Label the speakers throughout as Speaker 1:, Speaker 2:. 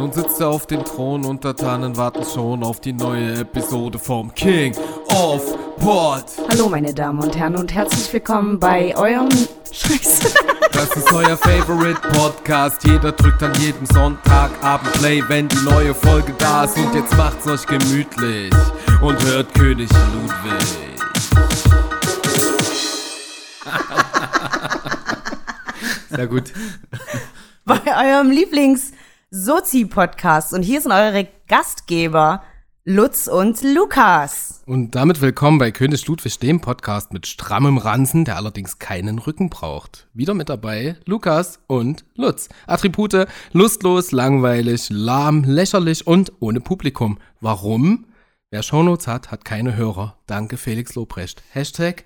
Speaker 1: Nun sitzt er auf dem Thron und Tannen warten schon auf die neue Episode vom King of Pod.
Speaker 2: Hallo meine Damen und Herren und herzlich willkommen bei eurem Scheiße.
Speaker 1: Das ist euer Favorite Podcast. Jeder drückt an jedem Sonntagabend Play, wenn die neue Folge da ist. Und jetzt macht's euch gemütlich und hört König Ludwig.
Speaker 3: Sehr gut.
Speaker 2: bei eurem Lieblings-Sozi-Podcast. Und hier sind eure Gastgeber Lutz und Lukas.
Speaker 3: Und damit willkommen bei König Ludwig, dem Podcast mit strammem Ranzen, der allerdings keinen Rücken braucht. Wieder mit dabei Lukas und Lutz. Attribute lustlos, langweilig, lahm, lächerlich und ohne Publikum. Warum? Wer Shownotes hat, hat keine Hörer. Danke Felix Lobrecht. Hashtag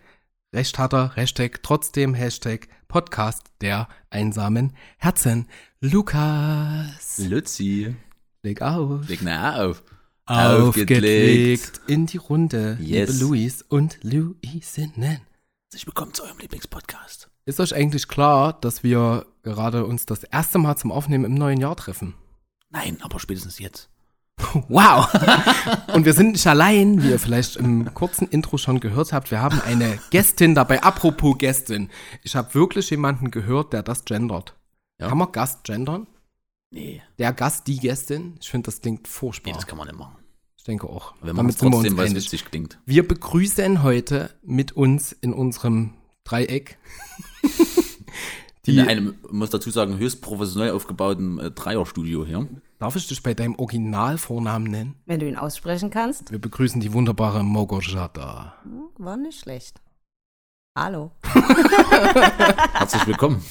Speaker 3: Recht hat er, Hashtag trotzdem, Hashtag Podcast der einsamen Herzen. Lukas,
Speaker 4: Luzi,
Speaker 3: leg auf.
Speaker 4: leg na auf.
Speaker 3: Aufgelegt in die Runde,
Speaker 4: Yes.
Speaker 3: liebe Luis und Luisinnen.
Speaker 4: Herzlich willkommen zu eurem Lieblingspodcast.
Speaker 3: Ist euch eigentlich klar, dass wir gerade uns das erste Mal zum Aufnehmen im neuen Jahr treffen?
Speaker 4: Nein, aber spätestens jetzt.
Speaker 3: Wow! Und wir sind nicht allein, wie ihr vielleicht im kurzen Intro schon gehört habt. Wir haben eine Gästin dabei. Apropos Gästin. Ich habe wirklich jemanden gehört, der das gendert.
Speaker 4: Ja.
Speaker 3: Kann man Gast gendern?
Speaker 4: Nee,
Speaker 3: Der Gast, die Gästin? Ich finde, das klingt furchtbar.
Speaker 4: nee, das kann man nicht machen.
Speaker 3: ich denke auch.
Speaker 4: Wenn man
Speaker 3: sind wir
Speaker 4: trotzdem,
Speaker 3: uns
Speaker 4: weil es witzig klingt.
Speaker 3: Wir begrüßen heute mit uns in unserem Dreieck
Speaker 4: In
Speaker 3: die.
Speaker 4: einem, muss dazu sagen, höchst professionell aufgebauten äh, Dreierstudio hier.
Speaker 3: Darf ich dich bei deinem Originalvornamen nennen?
Speaker 2: Wenn du ihn aussprechen kannst,
Speaker 3: Wir begrüßen die wunderbare Mogorjada.
Speaker 2: hm, war nicht schlecht. Hallo.
Speaker 4: Herzlich willkommen.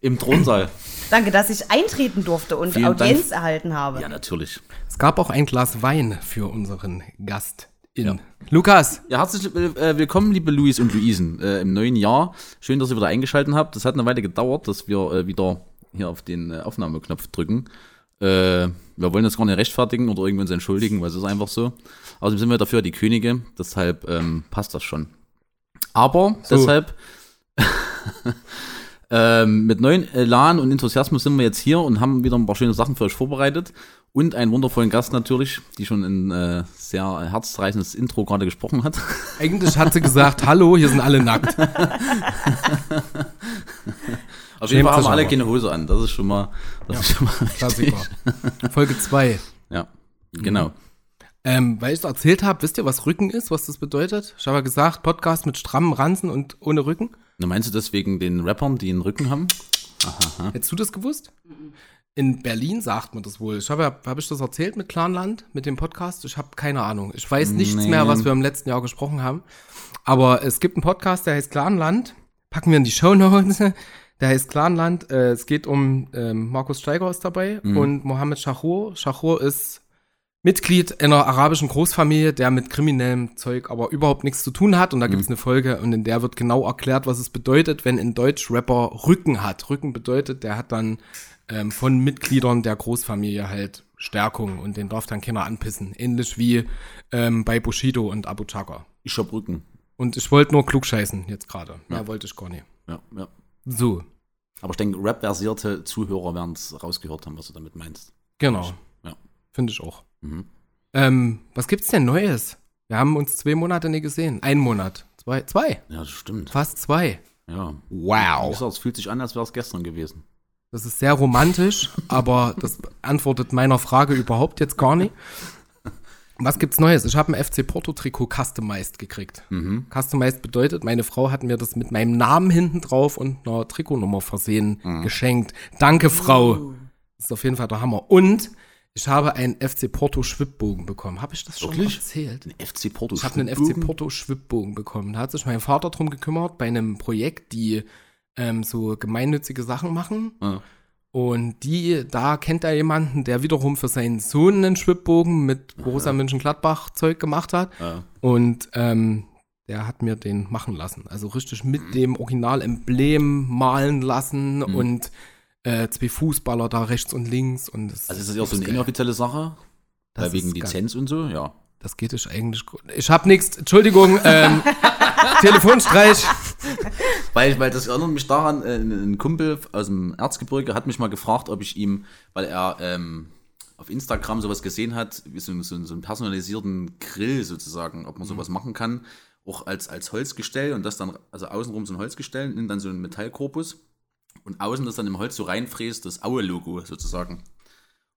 Speaker 4: Im Thronsaal.
Speaker 2: Danke, dass ich eintreten durfte und
Speaker 4: Vielen
Speaker 2: Audienz
Speaker 4: Dank.
Speaker 2: erhalten habe.
Speaker 4: Ja, natürlich.
Speaker 3: Es gab auch ein Glas Wein für unseren Gast in. Lukas,
Speaker 4: Ja, herzlich äh, willkommen, liebe Luis und Luisen, äh, im neuen Jahr. Schön, dass ihr wieder eingeschaltet habt. Das hat eine Weile gedauert, dass wir äh, wieder hier auf den äh, Aufnahmeknopf drücken. Äh, wir wollen das gar nicht rechtfertigen oder irgendwann entschuldigen, weil es ist einfach so. Außerdem sind wir dafür die Könige, deshalb ähm, passt das schon. Aber
Speaker 3: So.
Speaker 4: deshalb ähm, mit neuen Elan und Enthusiasmus sind wir jetzt hier und haben wieder ein paar schöne Sachen für euch vorbereitet. Und einen wundervollen Gast natürlich, die schon ein äh, sehr herzreißendes Intro gerade gesprochen hat.
Speaker 3: eigentlich hat sie gesagt, hallo, hier sind alle nackt.
Speaker 4: Auf jeden Fall haben wir alle keine Hose an. Das ist schon mal, das ist schon mal richtig.
Speaker 3: Klassiker. Folge 2.
Speaker 4: Ja, genau.
Speaker 3: Ähm, weil ich es erzählt habe, wisst ihr, was Rücken ist, was das bedeutet? Ich habe ja gesagt, Podcast mit strammem Ranzen und ohne Rücken.
Speaker 4: Na, meinst du das wegen den Rappern, die einen Rücken haben?
Speaker 3: Hättest du das gewusst? In Berlin sagt man das wohl. Ich habe ja, habe ich das erzählt mit Clanland, mit dem Podcast? Ich habe keine Ahnung. Ich weiß nichts
Speaker 4: Nee.
Speaker 3: mehr, was wir im letzten Jahr gesprochen haben. Aber es gibt einen Podcast, der heißt Clanland. Packen wir in die Show Notes. Der heißt Clanland. Äh, es geht um ähm, Markus Steiger ist dabei und Mohammed Shahur. Shahur ist Mitglied einer arabischen Großfamilie, der mit kriminellem Zeug aber überhaupt nichts zu tun hat. Und da gibt es eine Folge und in der wird genau erklärt, was es bedeutet, wenn ein Deutsch-Rapper Rücken hat. Rücken bedeutet, der hat dann ähm, von Mitgliedern der Großfamilie halt Stärkung und den darf dann keiner anpissen. Ähnlich wie ähm, bei Bushido und Abu Chaka.
Speaker 4: Ich hab Rücken.
Speaker 3: Und ich wollte nur klugscheißen jetzt gerade. Mehr wollte ich gar nicht.
Speaker 4: Ja, ja.
Speaker 3: So,
Speaker 4: Aber ich denke, Rap-versierte Zuhörer werden es rausgehört haben, was du damit meinst.
Speaker 3: genau.
Speaker 4: Ja.
Speaker 3: Finde ich auch.
Speaker 4: Mhm.
Speaker 3: Ähm, was gibt's denn Neues? Wir haben uns zwei Monate nicht gesehen. Ein Monat. Zwei. Zwei.
Speaker 4: Ja, das stimmt.
Speaker 3: Fast zwei.
Speaker 4: Ja. Gesagt, es fühlt sich an, als wäre es gestern gewesen.
Speaker 3: Das ist sehr romantisch, aber das beantwortet meiner Frage überhaupt jetzt gar nicht. Was gibt's Neues? Ich habe ein FC Porto Trikot customized gekriegt.
Speaker 4: Mhm.
Speaker 3: Customized bedeutet, meine Frau hat mir das mit meinem Namen hinten drauf und einer Trikotnummer versehen
Speaker 4: Mhm.
Speaker 3: geschenkt. Danke, Frau. Das ist auf jeden Fall der Hammer. Und ich habe einen FC Porto Schwibbogen bekommen. Habe ich das schon
Speaker 4: Wirklich?
Speaker 3: erzählt?
Speaker 4: Ein FC Porto.
Speaker 3: Ich habe einen FC Porto Schwibbogen bekommen. Da hat sich mein Vater drum gekümmert bei einem Projekt, die ähm, so gemeinnützige Sachen machen.
Speaker 4: Ja.
Speaker 3: Und die, da kennt er jemanden, der wiederum für seinen Sohn einen Schwibbogen mit Borussia Mönchengladbach Zeug gemacht hat.
Speaker 4: Ja.
Speaker 3: Und ähm, der hat mir den machen lassen. Also richtig mit dem Original-Emblem malen lassen und äh, zwei Fußballer da rechts und links. Und das,
Speaker 4: Also ist das ja auch so eine
Speaker 3: geil.
Speaker 4: inoffizielle Sache?
Speaker 3: Das
Speaker 4: Weil wegen
Speaker 3: geil.
Speaker 4: Lizenz und so, ja.
Speaker 3: Das geht ich eigentlich gut. Ich hab nichts. Entschuldigung. Ähm, Telefonstreich.
Speaker 4: Weil, weil das erinnert mich daran, äh, ein Kumpel aus dem Erzgebirge hat mich mal gefragt, ob ich ihm, weil er ähm, auf Instagram sowas gesehen hat, wie so, so, so einen personalisierten Grill sozusagen, ob man sowas machen kann, auch als, als Holzgestell und das dann, also außenrum so ein Holzgestell, nimmt dann so einen Metallkorpus und außen das dann im Holz so reinfräst, das Aue-Logo sozusagen.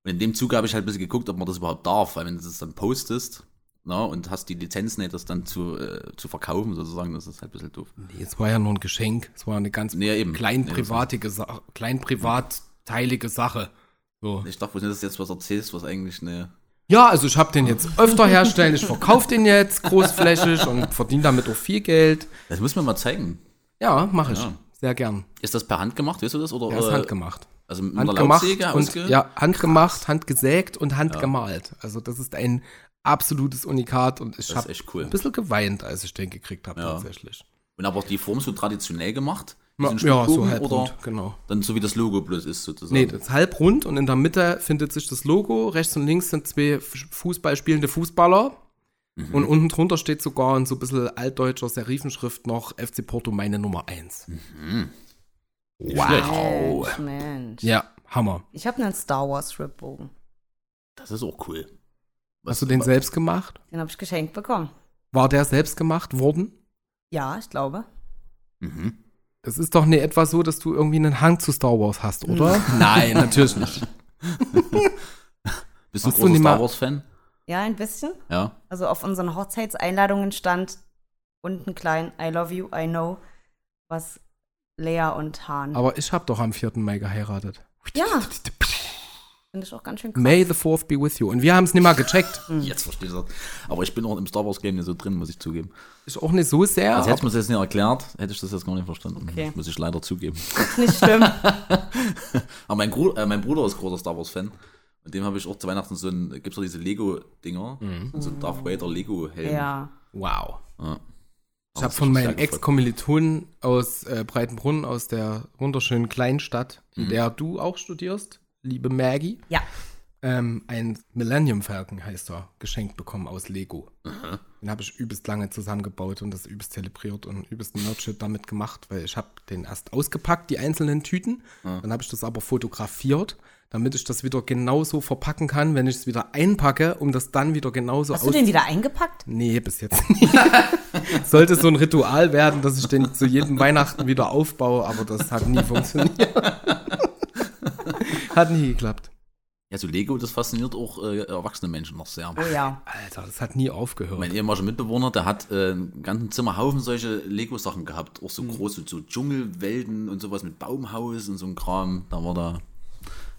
Speaker 4: Und in dem Zuge habe ich halt ein bisschen geguckt, ob man das überhaupt darf, weil wenn du das dann postest, na, und hast die Lizenz nicht, das dann zu, äh, zu verkaufen sozusagen, das ist halt ein bisschen doof.
Speaker 3: Nee, es war ja nur ein Geschenk. Es war eine ganz
Speaker 4: Nee,
Speaker 3: klein,
Speaker 4: Nee,
Speaker 3: privatige Sa klein privatteilige Sache. So.
Speaker 4: Ich dachte, wenn du das jetzt was erzählst, was eigentlich eine
Speaker 3: Ja, also ich habe den jetzt öfter herstellen. Ich verkaufe den jetzt großflächig und verdiene damit auch viel Geld.
Speaker 4: Das muss man mal zeigen.
Speaker 3: Ja, mache ich.
Speaker 4: Ja.
Speaker 3: Sehr gern.
Speaker 4: Ist das per Hand gemacht, weißt du das? Oder,
Speaker 3: Der ist
Speaker 4: oder-
Speaker 3: handgemacht.
Speaker 4: Also mit einer
Speaker 3: Handgemacht
Speaker 4: Laubsäge
Speaker 3: und ja, handgemacht, handgesägt und handgemalt. Also das ist ein absolutes Unikat und ich
Speaker 4: ist
Speaker 3: habe
Speaker 4: cool.
Speaker 3: ein bisschen geweint, als ich den gekriegt habe
Speaker 4: Ja.
Speaker 3: tatsächlich.
Speaker 4: Und aber die Form so traditionell gemacht?
Speaker 3: Ja, so halbrund,
Speaker 4: Oder
Speaker 3: genau.
Speaker 4: dann so wie das Logo bloß ist sozusagen.
Speaker 3: Nee, das ist halbrund und in der Mitte findet sich das Logo. Rechts und links sind zwei Fußball spielende Fußballer.
Speaker 4: Mhm.
Speaker 3: Und unten drunter steht sogar in so ein bisschen altdeutscher Serifenschrift noch FC Porto meine Nummer 1.
Speaker 4: Mhm.
Speaker 3: Wow.
Speaker 2: Mensch, Mensch.
Speaker 3: Ja, Hammer.
Speaker 2: Ich habe einen Star Wars Ripbogen.
Speaker 4: Das ist auch cool.
Speaker 3: Hast du den selbst gemacht?
Speaker 2: Den habe ich geschenkt bekommen.
Speaker 3: War der selbst gemacht worden?
Speaker 2: Ja, ich glaube.
Speaker 4: Mhm.
Speaker 3: Es ist doch nicht etwa so, dass du irgendwie einen Hang zu Star Wars hast, oder? Nein, natürlich nicht.
Speaker 4: Bist du
Speaker 3: du
Speaker 4: großer Star
Speaker 3: mal-
Speaker 4: Wars Fan?
Speaker 2: Ja, ein bisschen.
Speaker 4: Ja.
Speaker 2: Also auf unseren Hochzeitseinladungen stand unten klein I love you, I know, was Lea und Hahn.
Speaker 3: Aber ich habe doch am 4. Mai geheiratet.
Speaker 2: ja, finde ich auch ganz schön krass.
Speaker 3: May the 4th be with you. Und wir haben es nicht mal gecheckt.
Speaker 4: Jetzt verstehe ich das. Aber ich bin auch im Star Wars Game nicht so drin, muss ich zugeben.
Speaker 3: Ist auch nicht so sehr.
Speaker 4: Also hätte man es jetzt nicht erklärt, hätte ich das jetzt gar nicht verstanden.
Speaker 2: Okay.
Speaker 4: Muss ich leider zugeben.
Speaker 2: Ist nicht schlimm.
Speaker 4: Aber mein, Gru äh, mein Bruder ist großer Star Wars Fan. Und dem habe ich auch zu Weihnachten so ein, gibt es doch diese Lego-Dinger, so ein Darth Vader Lego-Helm.
Speaker 2: ja.
Speaker 3: wow.
Speaker 4: Ja.
Speaker 3: Ich habe von meinen Ex-Kommilitonen aus äh, Breitenbrunn, aus der wunderschönen Kleinstadt, in der du auch studierst, liebe Maggie,
Speaker 2: Ja.
Speaker 3: ähm, ein Millennium Falcon heißt er, geschenkt bekommen aus Lego. Den habe ich übelst lange zusammengebaut und das übelst zelebriert und übelst Nerdshit damit gemacht, weil ich habe den erst ausgepackt, die einzelnen Tüten, dann habe ich das aber fotografiert, damit ich das wieder genauso verpacken kann, wenn ich es wieder einpacke, um das dann wieder genauso
Speaker 2: Hast du den wieder eingepackt?
Speaker 3: Nee, bis jetzt nicht. Sollte so ein Ritual werden, dass ich den zu jedem Weihnachten wieder aufbaue, aber das hat nie funktioniert. Hat nie geklappt.
Speaker 4: Ja, so Lego, das fasziniert auch äh, erwachsene Menschen noch sehr.
Speaker 2: Oh ja.
Speaker 3: Alter, das hat nie aufgehört.
Speaker 4: Mein ehemaliger Mitbewohner, der hat äh, einen ganzen Zimmerhaufen solche Lego-Sachen gehabt. Auch so große, so Dschungelwelten und sowas mit Baumhaus und so ein Kram. Da war da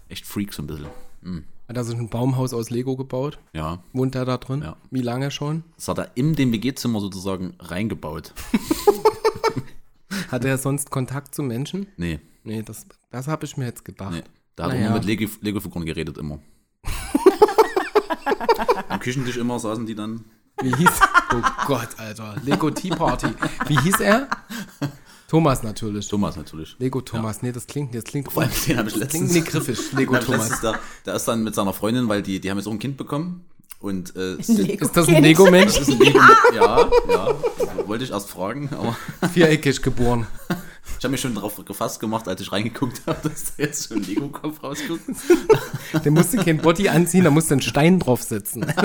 Speaker 4: echt Freak so ein bisschen. Hm.
Speaker 3: Hat er sich ein Baumhaus aus Lego gebaut?
Speaker 4: Ja,
Speaker 3: Wohnt er da drin?
Speaker 4: Ja.
Speaker 3: Wie lange schon?
Speaker 4: das hat er in dem WG-Zimmer sozusagen reingebaut.
Speaker 3: Hat er sonst Kontakt zu Menschen?
Speaker 4: Nee,
Speaker 3: Nee, das, das habe ich mir jetzt gedacht.
Speaker 4: nee. Da hat er
Speaker 3: Naja.
Speaker 4: nur mit Lego- Lego-Figuren geredet immer. Am Küchentisch immer saßen die dann.
Speaker 3: Wie hieß Oh Gott, Alter. Lego Tea Party. Wie hieß er? Thomas natürlich.
Speaker 4: Thomas natürlich.
Speaker 3: Lego Thomas. Nee, das klingt, das klingt,
Speaker 4: Vor allem, den habe ich
Speaker 3: das klingt
Speaker 4: letztens.
Speaker 3: nicht griffig. Lego Thomas.
Speaker 4: letztens Da, der ist dann mit seiner Freundin, weil die, die haben jetzt auch ein Kind bekommen. Und äh,
Speaker 3: Ist das ein Lego-Mensch?
Speaker 4: Lego. ja, ja. Wollte ich erst fragen, aber
Speaker 3: Viereckig geboren.
Speaker 4: ich habe mich schon darauf gefasst gemacht, als ich reingeguckt habe, dass da jetzt so ein Lego-Kopf rausguckt.
Speaker 3: Der musste kein Body anziehen, da musste ein Stein drauf sitzen.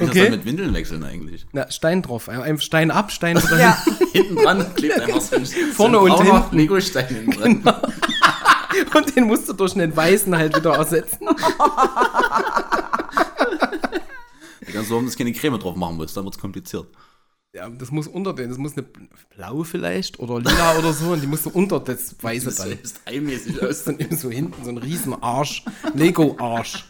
Speaker 4: Ich
Speaker 3: Okay.
Speaker 4: okay. mit Windeln wechseln eigentlich.
Speaker 3: Na, Stein drauf. Ein Stein ab, Stein drin.
Speaker 2: Ja.
Speaker 4: Hinten dran klebt einfach so ein,
Speaker 3: Vorne und hinten. Genau.
Speaker 4: Lego-Stein hinten dran.
Speaker 3: Und den musst du durch einen weißen halt wieder ersetzen.
Speaker 4: Ganz so, warum du keine Creme drauf machen musst, dann wird es kompliziert.
Speaker 3: Ja, das muss unter den, das muss eine blau vielleicht oder lila oder so und die musst du unter das weiße
Speaker 4: Das
Speaker 3: dann.
Speaker 4: sieht eimäßig
Speaker 3: Das
Speaker 4: aus.
Speaker 3: ist dann eben so hinten so ein riesen Arsch. Lego-Arsch.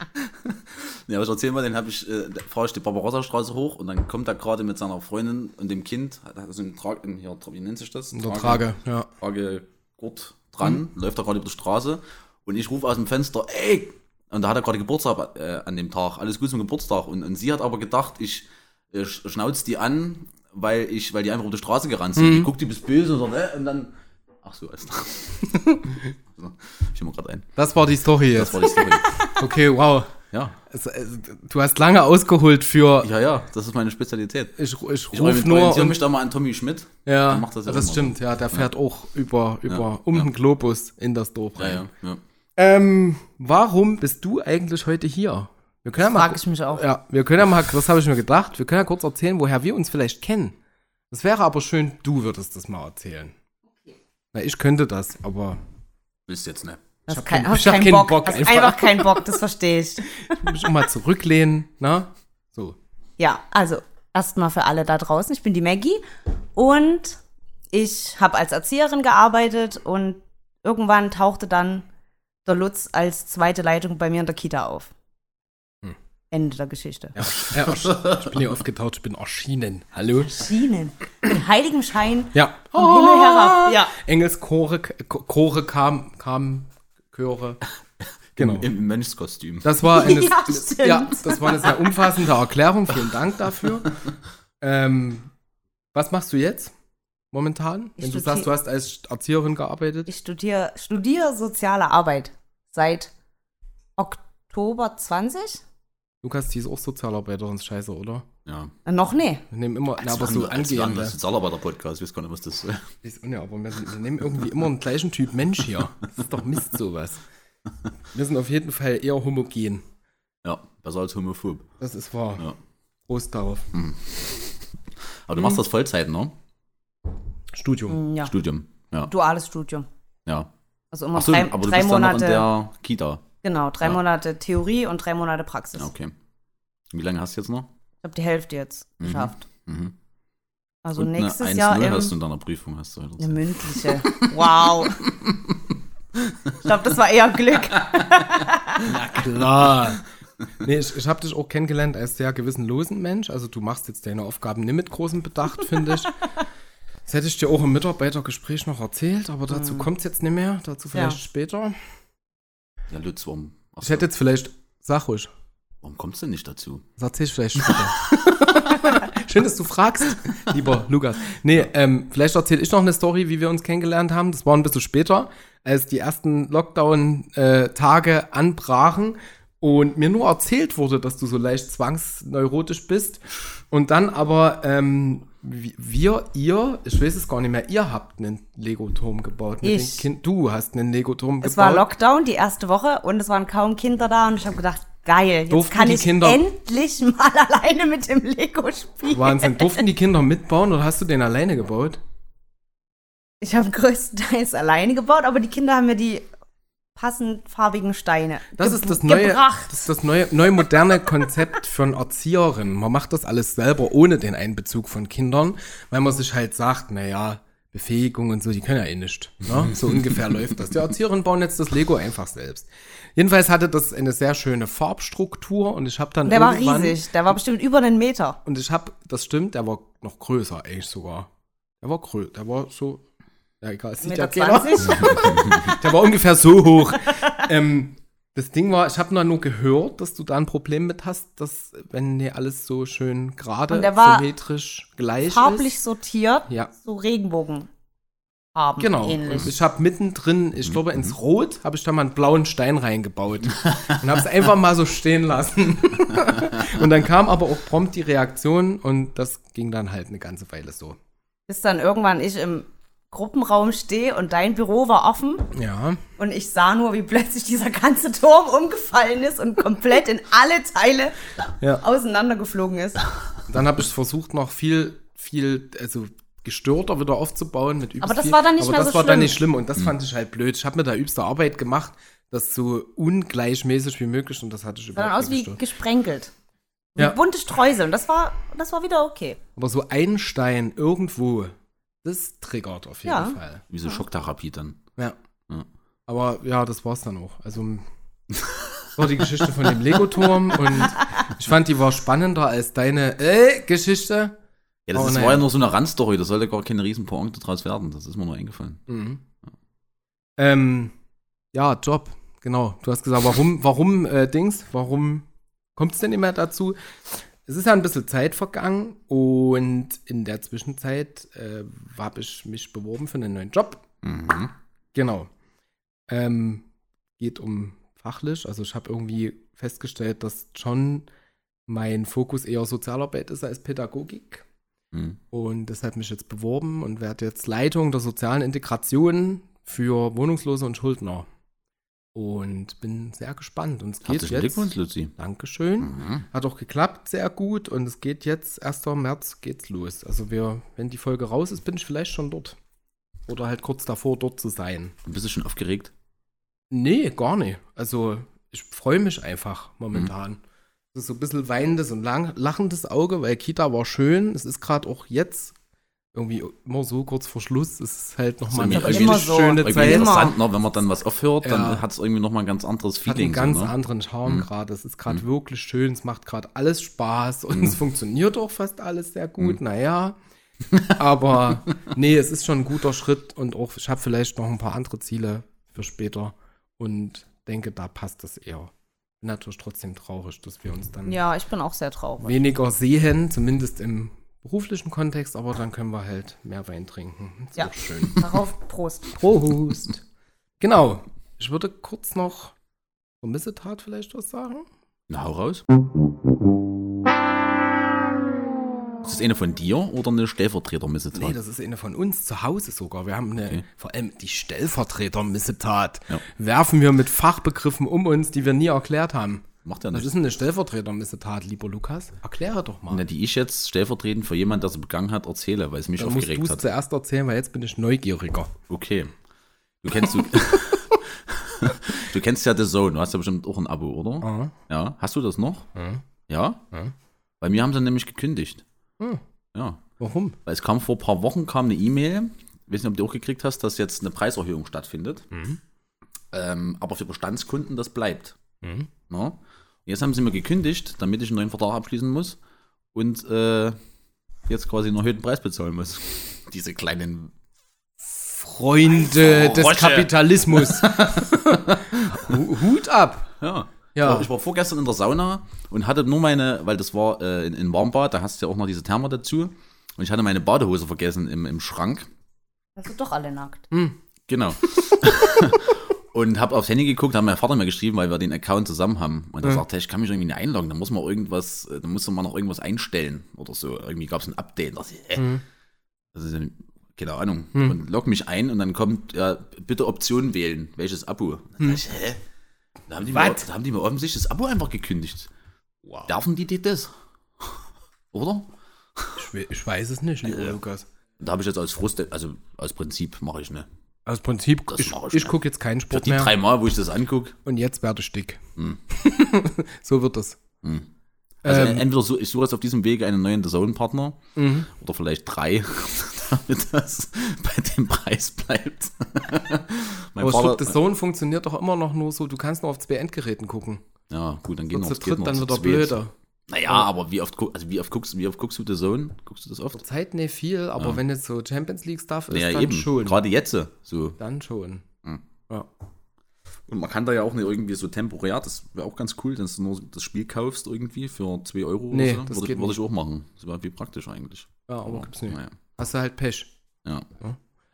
Speaker 4: Ja, aber ich erzähl mal, den habe ich, äh, fahre ich die Barbarossa-Straße hoch und dann kommt er gerade mit seiner Freundin und dem Kind, hat so einen Trag, hier, wie nennt sich das?
Speaker 3: In der Trage, ja.
Speaker 4: Tragegurt dran, läuft da gerade über die Straße und ich rufe aus dem Fenster, ey! Und da hat er gerade Geburtstag äh, an dem Tag, alles gut zum Geburtstag. Und, und sie hat aber gedacht, ich äh, sch- schnauz die an, weil ich, weil die einfach über die Straße gerannt sind. Die guckt die bis böse und, dann, äh, und dann. Ach so, alles klar. so, ich mir gerade ein.
Speaker 3: Das war die Story
Speaker 4: Das
Speaker 3: jetzt.
Speaker 4: war die Story.
Speaker 3: Okay, wow.
Speaker 4: Ja.
Speaker 3: Es, es, du hast lange ausgeholt für.
Speaker 4: Ja, ja, das ist meine Spezialität.
Speaker 3: Ich, ich
Speaker 4: Ich
Speaker 3: ruf
Speaker 4: orient-
Speaker 3: nur. Und,
Speaker 4: mich da mal an Tommy Schmidt.
Speaker 3: ja,
Speaker 4: macht das
Speaker 3: das,
Speaker 4: ja so.
Speaker 3: stimmt. Ja, der fährt auch über, über
Speaker 4: Ja,
Speaker 3: um
Speaker 4: ja.
Speaker 3: den Globus in das Dorf
Speaker 4: Ja,
Speaker 3: rein.
Speaker 4: ja, ja.
Speaker 3: Ähm, warum bist du eigentlich heute hier? Wir können ja mal,
Speaker 2: ich mich auch.
Speaker 3: ja, wir können ja mal, das habe ich mir gedacht, wir können ja kurz erzählen, woher wir uns vielleicht kennen. Das wäre aber schön, du würdest das mal erzählen. Na, ich könnte das, aber
Speaker 4: Willst jetzt ne?
Speaker 2: Hast
Speaker 3: hab
Speaker 2: kein,
Speaker 3: ich hab
Speaker 2: keinen Bock.
Speaker 3: Bock
Speaker 2: hast
Speaker 3: einfach.
Speaker 2: einfach. keinen Bock, das verstehe ich.
Speaker 3: ich will mich auch mal zurücklehnen, na? So.
Speaker 2: Ja, also erstmal für alle da draußen. Ich bin die Maggie und ich habe als Erzieherin gearbeitet und irgendwann tauchte dann der Lutz als zweite Leitung bei mir in der Kita auf. Ende der Geschichte.
Speaker 3: Ja, ja, ich bin hier aufgetaucht, ich bin erschienen. Hallo?
Speaker 2: Schienen. Mit heiligem Schein
Speaker 3: Ja.
Speaker 2: vom Himmel herab. Ja.
Speaker 3: Engelschore, Chore kam, kam, Chöre. Genau.
Speaker 4: Im, Im Mönchskostüm.
Speaker 3: Das war eine,
Speaker 2: Ja,
Speaker 3: ja, das war eine sehr umfassende Erklärung. Vielen Dank dafür. ähm, was machst du jetzt momentan?
Speaker 2: Ich
Speaker 3: Wenn du sagst, du hast als Erzieherin gearbeitet.
Speaker 2: Ich studiere studiere soziale Arbeit seit Oktober 20.
Speaker 3: Lukas, die ist auch Sozialarbeiterin, ist scheiße, oder?
Speaker 4: Ja.
Speaker 2: Äh, noch nee.
Speaker 3: Wir nehmen immer, na, aber so
Speaker 4: ein- das
Speaker 3: angehende.
Speaker 4: Sozialarbeiter-Podcast, ich weiß gar nicht, was das ist.
Speaker 3: Ist, ja, aber wir, wir nehmen irgendwie immer einen gleichen Typ Mensch hier. Das ist doch Mist, sowas. Wir sind auf jeden Fall eher homogen.
Speaker 4: Ja, besser als homophob.
Speaker 3: Das ist wahr.
Speaker 4: Ja.
Speaker 3: Prost darauf.
Speaker 4: Aber du machst das Vollzeit, ne?
Speaker 3: Studium.
Speaker 2: Mm, Ja.
Speaker 4: Studium. Ja.
Speaker 2: Duales Studium.
Speaker 4: Ja.
Speaker 2: Also immer
Speaker 4: Achso,
Speaker 2: drei,
Speaker 4: aber du
Speaker 2: drei
Speaker 4: bist dann noch in
Speaker 2: Monate.
Speaker 4: der Kita.
Speaker 2: Genau, drei
Speaker 4: Ja.
Speaker 2: Monate Theorie und drei Monate Praxis.
Speaker 4: Okay. Wie lange hast du jetzt noch?
Speaker 2: Ich habe die Hälfte jetzt
Speaker 4: Mhm.
Speaker 2: geschafft.
Speaker 4: Mhm.
Speaker 2: Also
Speaker 4: Und
Speaker 2: nächstes
Speaker 4: eine
Speaker 2: Jahr
Speaker 4: 1-0
Speaker 2: im,
Speaker 4: hast du in deiner Prüfung, hast du heute.
Speaker 2: eine mündliche. wow. ich glaube, das war eher Glück.
Speaker 3: Klar. Nee, ich, ich habe dich auch kennengelernt als sehr gewissenlosen Mensch. Also du machst jetzt deine Aufgaben nicht mit großem Bedacht, finde ich. Das hätte ich dir auch im Mitarbeitergespräch noch erzählt, aber dazu
Speaker 2: Mhm.
Speaker 3: kommt es jetzt nicht mehr. Dazu vielleicht
Speaker 2: Ja.
Speaker 3: später.
Speaker 4: Ja, Lutz, warum?
Speaker 3: Ich hätte jetzt vielleicht, sag ruhig,
Speaker 4: warum kommst du denn nicht dazu?
Speaker 3: das erzähl ich vielleicht später. Schön, dass du fragst, lieber Lukas. Nee, ähm, vielleicht erzähle ich noch eine Story, wie wir uns kennengelernt haben. Das war ein bisschen später, als die ersten Lockdown-Tage anbrachen und mir nur erzählt wurde, dass du so leicht zwangsneurotisch bist. Und dann aber ähm, wir, ihr, ich weiß es gar nicht mehr, ihr habt einen Lego-Turm gebaut. Mit
Speaker 2: Ich.
Speaker 3: Den kind du hast einen Lego-Turm gebaut.
Speaker 2: Es war Lockdown, die erste Woche, und es waren kaum Kinder da. Und ich habe gedacht, geil, jetzt
Speaker 3: Durften
Speaker 2: kann
Speaker 3: die
Speaker 2: ich
Speaker 3: Kinder-
Speaker 2: endlich mal alleine mit dem Lego spielen.
Speaker 3: Wahnsinn. Durften die Kinder mitbauen oder hast du den alleine gebaut?
Speaker 2: Ich habe größtenteils alleine gebaut, aber die Kinder haben mir die passend farbigen Steine
Speaker 3: Das ist das neue,
Speaker 2: gebracht.
Speaker 3: das ist das neue, neue moderne Konzept von Erzieherinnen. Man macht das alles selber ohne den Einbezug von Kindern, weil man sich halt sagt, naja, Befähigung und so, die können ja eh nicht. Ne? So ungefähr läuft das. Die Erzieherinnen bauen jetzt das Lego einfach selbst. Jedenfalls hatte das eine sehr schöne Farbstruktur und ich habe dann
Speaker 2: Der war riesig, der war bestimmt über einen Meter.
Speaker 3: und ich habe, das stimmt, der war noch größer eigentlich sogar. Der war größer, der war so, ja egal, es sieht ja keiner.
Speaker 2: 20.
Speaker 3: Der war ungefähr so hoch. ähm, das Ding war, ich habe nur, nur gehört, dass du da ein Problem mit hast, dass wenn hier alles so schön gerade, symmetrisch gleich
Speaker 2: Farblich
Speaker 3: ist.
Speaker 2: sortiert,
Speaker 3: Ja,
Speaker 2: so Regenbogenfarben
Speaker 3: genau.
Speaker 2: ähnlich.
Speaker 3: Und ich habe mittendrin, ich glaube ins Rot, habe ich da mal einen blauen Stein reingebaut und habe es einfach mal so stehen lassen. und dann kam aber auch prompt die Reaktion und das ging dann halt eine ganze Weile so.
Speaker 2: Bis dann irgendwann ich im Gruppenraum stehe und dein Büro war offen
Speaker 3: Ja,
Speaker 2: und ich sah nur, wie plötzlich dieser ganze Turm umgefallen ist und komplett in alle Teile
Speaker 3: ja.
Speaker 2: auseinandergeflogen ist.
Speaker 3: Dann habe ich versucht, noch viel, viel, also gestörter wieder aufzubauen mit übelst
Speaker 2: Aber das
Speaker 3: viel.
Speaker 2: war dann nicht
Speaker 3: Aber
Speaker 2: mehr
Speaker 3: das
Speaker 2: so
Speaker 3: war dann
Speaker 2: schlimm.
Speaker 3: nicht schlimm und das fand ich halt blöd. Ich habe mir da übste Arbeit gemacht, das so ungleichmäßig wie möglich und das hatte ich
Speaker 2: Sah dann
Speaker 3: überhaupt
Speaker 2: aus
Speaker 3: nicht
Speaker 2: wie
Speaker 3: gestört.
Speaker 2: gesprenkelt. Wie
Speaker 3: Ja.
Speaker 2: bunte Streusel. Und das war, das war wieder okay.
Speaker 3: Aber so ein Stein irgendwo, das triggert auf jeden
Speaker 2: Ja.
Speaker 3: Fall.
Speaker 4: Wie so Schocktherapie dann.
Speaker 3: Ja.
Speaker 4: Ja.
Speaker 3: Aber ja, das war's dann auch. Also das war die Geschichte von dem Lego-Turm und ich fand, die war spannender als deine äh, Geschichte.
Speaker 4: Ja, das
Speaker 3: Oh,
Speaker 4: ist, war ja nur so eine Randstory, da sollte gar keine riesen Pointe draus werden. Das ist mir nur eingefallen.
Speaker 3: Mhm. Ähm, ja, Job, genau. Du hast gesagt, warum, warum äh, Dings, warum kommt es denn immer dazu? Es ist ja ein bisschen Zeit vergangen und in der Zwischenzeit äh, habe ich mich beworben für einen neuen Job.
Speaker 4: Mhm.
Speaker 3: Genau. Ähm, geht um fachlich. Also ich habe irgendwie festgestellt, dass schon mein Fokus eher Sozialarbeit ist als Pädagogik.
Speaker 4: Mhm.
Speaker 3: Und deshalb mich jetzt beworben und werde jetzt Leitung der sozialen Integration für Wohnungslose und Schuldner. Und bin sehr gespannt. Und es geht
Speaker 4: Herzlichen
Speaker 3: jetzt.
Speaker 4: Glückwunsch, Luzi.
Speaker 3: Dankeschön. Hat auch geklappt, sehr gut. Und es geht jetzt, 1. März geht's los. Also wir, wenn die Folge raus ist, bin ich vielleicht schon dort. Oder halt kurz davor, dort zu sein.
Speaker 4: Bist du schon aufgeregt?
Speaker 3: Nee, gar nicht. Also ich freue mich einfach momentan. Es ist so ein bisschen weinendes und lang, lachendes Auge, weil Kita war schön. Es ist gerade auch jetzt irgendwie immer so kurz vor Schluss. Es ist halt nochmal
Speaker 4: irgendwie-
Speaker 3: eine
Speaker 4: irgendwie
Speaker 3: richtig
Speaker 2: so.
Speaker 3: schöne
Speaker 4: Irgendwie
Speaker 3: Zeit.
Speaker 4: interessant, ne? wenn man dann was aufhört,
Speaker 3: Ja.
Speaker 4: dann hat es irgendwie nochmal ein ganz anderes
Speaker 3: hat
Speaker 4: Feeling.
Speaker 3: einen ganz
Speaker 4: so, ne?
Speaker 3: anderen Charme
Speaker 4: Mhm.
Speaker 3: gerade. Es ist gerade wirklich schön. Es macht gerade alles Spaß und es funktioniert auch fast alles sehr gut. Naja. Aber nee, es ist schon ein guter Schritt und auch ich habe vielleicht noch ein paar andere Ziele für später und denke, da passt das eher. Natürlich trotzdem traurig, dass wir uns dann
Speaker 2: Ja, ich bin auch sehr traurig.
Speaker 3: weniger sehen, zumindest im beruflichen Kontext, aber dann können wir halt mehr Wein trinken.
Speaker 2: Ja.
Speaker 3: schön.
Speaker 2: Darauf Prost.
Speaker 3: Prost. genau. Ich würde kurz noch zur Missetat vielleicht was sagen.
Speaker 4: Na, hau raus. Ist das eine von dir oder eine Stellvertretermissetat?
Speaker 3: Nee, das ist eine von uns zu Hause sogar. Wir haben eine,
Speaker 4: Okay.
Speaker 3: vor allem die Stellvertreter-Missetat.
Speaker 4: Ja.
Speaker 3: Werfen wir mit Fachbegriffen um uns, die wir nie erklärt haben.
Speaker 4: Macht
Speaker 3: Was
Speaker 4: nicht.
Speaker 3: ist denn eine Stellvertreter-Missetat, lieber Lukas? Erkläre doch mal.
Speaker 4: Na, die ich jetzt stellvertretend für jemanden, der sie begangen hat, erzähle, weil es mich
Speaker 3: Dann musst du
Speaker 4: aufgeregt
Speaker 3: es
Speaker 4: hat.
Speaker 3: zuerst erzählen, weil jetzt bin ich neugieriger.
Speaker 4: Okay. Du kennst du. du kennst ja The Zone, du hast ja bestimmt auch ein Abo, oder?
Speaker 3: Aha.
Speaker 4: Ja. Hast du das noch?
Speaker 3: Ja.
Speaker 4: Ja?
Speaker 3: Ja.
Speaker 4: Bei mir haben sie nämlich gekündigt.
Speaker 3: Hm.
Speaker 4: Ja.
Speaker 3: Warum?
Speaker 4: Weil es kam vor ein paar Wochen kam eine E-Mail, ich weiß nicht, ob du auch gekriegt hast, dass jetzt eine Preiserhöhung stattfindet.
Speaker 3: Mhm.
Speaker 4: Ähm, aber für Bestandskunden das bleibt.
Speaker 3: Mhm.
Speaker 4: Ja? Jetzt haben sie mir gekündigt, damit ich einen neuen Vertrag abschließen muss und äh, jetzt quasi einen erhöhten Preis bezahlen muss. Diese kleinen.
Speaker 3: Freunde des. Kapitalismus. Hu- Hut ab.
Speaker 4: Ja.
Speaker 3: Ja.
Speaker 4: Ich war vorgestern in der Sauna und hatte nur meine, weil das war äh, in, in Warmbad, da hast du ja auch noch diese Therme dazu. Und ich hatte meine Badehose vergessen im, im Schrank.
Speaker 2: Also doch alle nackt.
Speaker 4: Genau. und habe aufs Handy geguckt, haben mein Vater mir geschrieben, weil wir den Account zusammen haben. Und er sagte, hey, ich kann mich irgendwie nicht einloggen, da muss man irgendwas, äh, da muss man noch irgendwas einstellen oder so. Irgendwie gab es ein Update. Da dachte ich, hä? Das ist ja, keine Ahnung. Und log mich ein und dann kommt, ja, bitte Option wählen, welches Abo. Dann dachte ich, hä? Da haben, die mir, da haben die mir offensichtlich das Abo einfach gekündigt.
Speaker 3: Wow.
Speaker 4: Dürfen die dir das? Oder?
Speaker 3: Ich, ich weiß es nicht, lieber
Speaker 4: Ja.
Speaker 3: Lukas.
Speaker 4: Da habe ich jetzt als Frust, also als Prinzip mache ich ne.
Speaker 3: Aus Prinzip,
Speaker 4: Das
Speaker 3: ich,
Speaker 4: ich
Speaker 3: gucke jetzt keinen Sport
Speaker 4: die
Speaker 3: mehr
Speaker 4: drei Mal, wo ich das angucke.
Speaker 3: und jetzt werde ich dick.
Speaker 4: Hm.
Speaker 3: so wird es.
Speaker 4: Also
Speaker 3: Ähm.
Speaker 4: entweder so, ich suche jetzt auf diesem Wege einen neuen Zone-Partner
Speaker 3: Mhm.
Speaker 4: oder vielleicht drei, damit das bei dem Preis bleibt. mein
Speaker 3: Aber
Speaker 4: Vater,
Speaker 3: the Zone funktioniert doch immer noch nur so, du kannst nur auf zwei Endgeräten gucken.
Speaker 4: ja, gut, dann gehen wir geht
Speaker 3: dritt
Speaker 4: noch
Speaker 3: dann wieder
Speaker 4: zweit.
Speaker 3: blöder.
Speaker 4: Naja, aber wie oft, also wie oft guckst wie oft guckst du The Zone? Guckst du das oft?
Speaker 3: Zeit nicht viel, aber wenn jetzt so Champions League Stuff ist,
Speaker 4: Ja,
Speaker 3: dann
Speaker 4: eben.
Speaker 3: schon.
Speaker 4: Gerade jetzt so.
Speaker 3: Dann schon.
Speaker 4: Mhm.
Speaker 3: Ja.
Speaker 4: Und man kann da ja auch nicht irgendwie so temporär, das wäre auch ganz cool, dass du nur das Spiel kaufst irgendwie für 2 Euro
Speaker 3: Nee,
Speaker 4: oder so.
Speaker 3: das
Speaker 4: Würde, ich- würde ich auch machen. Das wäre wie praktisch eigentlich.
Speaker 3: ja, aber gibt's nicht.
Speaker 4: Naja.
Speaker 3: Hast du halt Pech.
Speaker 4: Ja.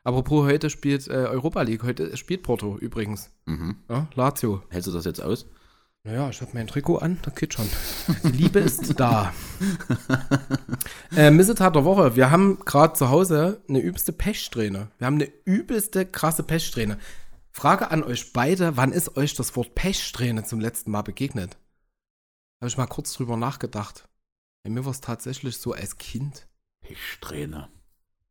Speaker 3: Apropos, heute spielt äh, Europa League. Heute spielt Porto übrigens.
Speaker 4: Mhm.
Speaker 3: Ja, Lazio.
Speaker 4: Hältst du das jetzt aus?
Speaker 3: Naja, ich habe mein Trikot an, das geht schon. Die Liebe ist da. äh, Missetat der Woche. Wir haben gerade zu Hause eine übelste Pechsträhne. Wir haben eine übelste krasse Pechsträhne. Frage an euch beide, wann ist euch das Wort Pechsträhne zum letzten Mal begegnet? Habe ich mal kurz drüber nachgedacht. Bei mir war es tatsächlich so als Kind,
Speaker 4: Pechsträhne.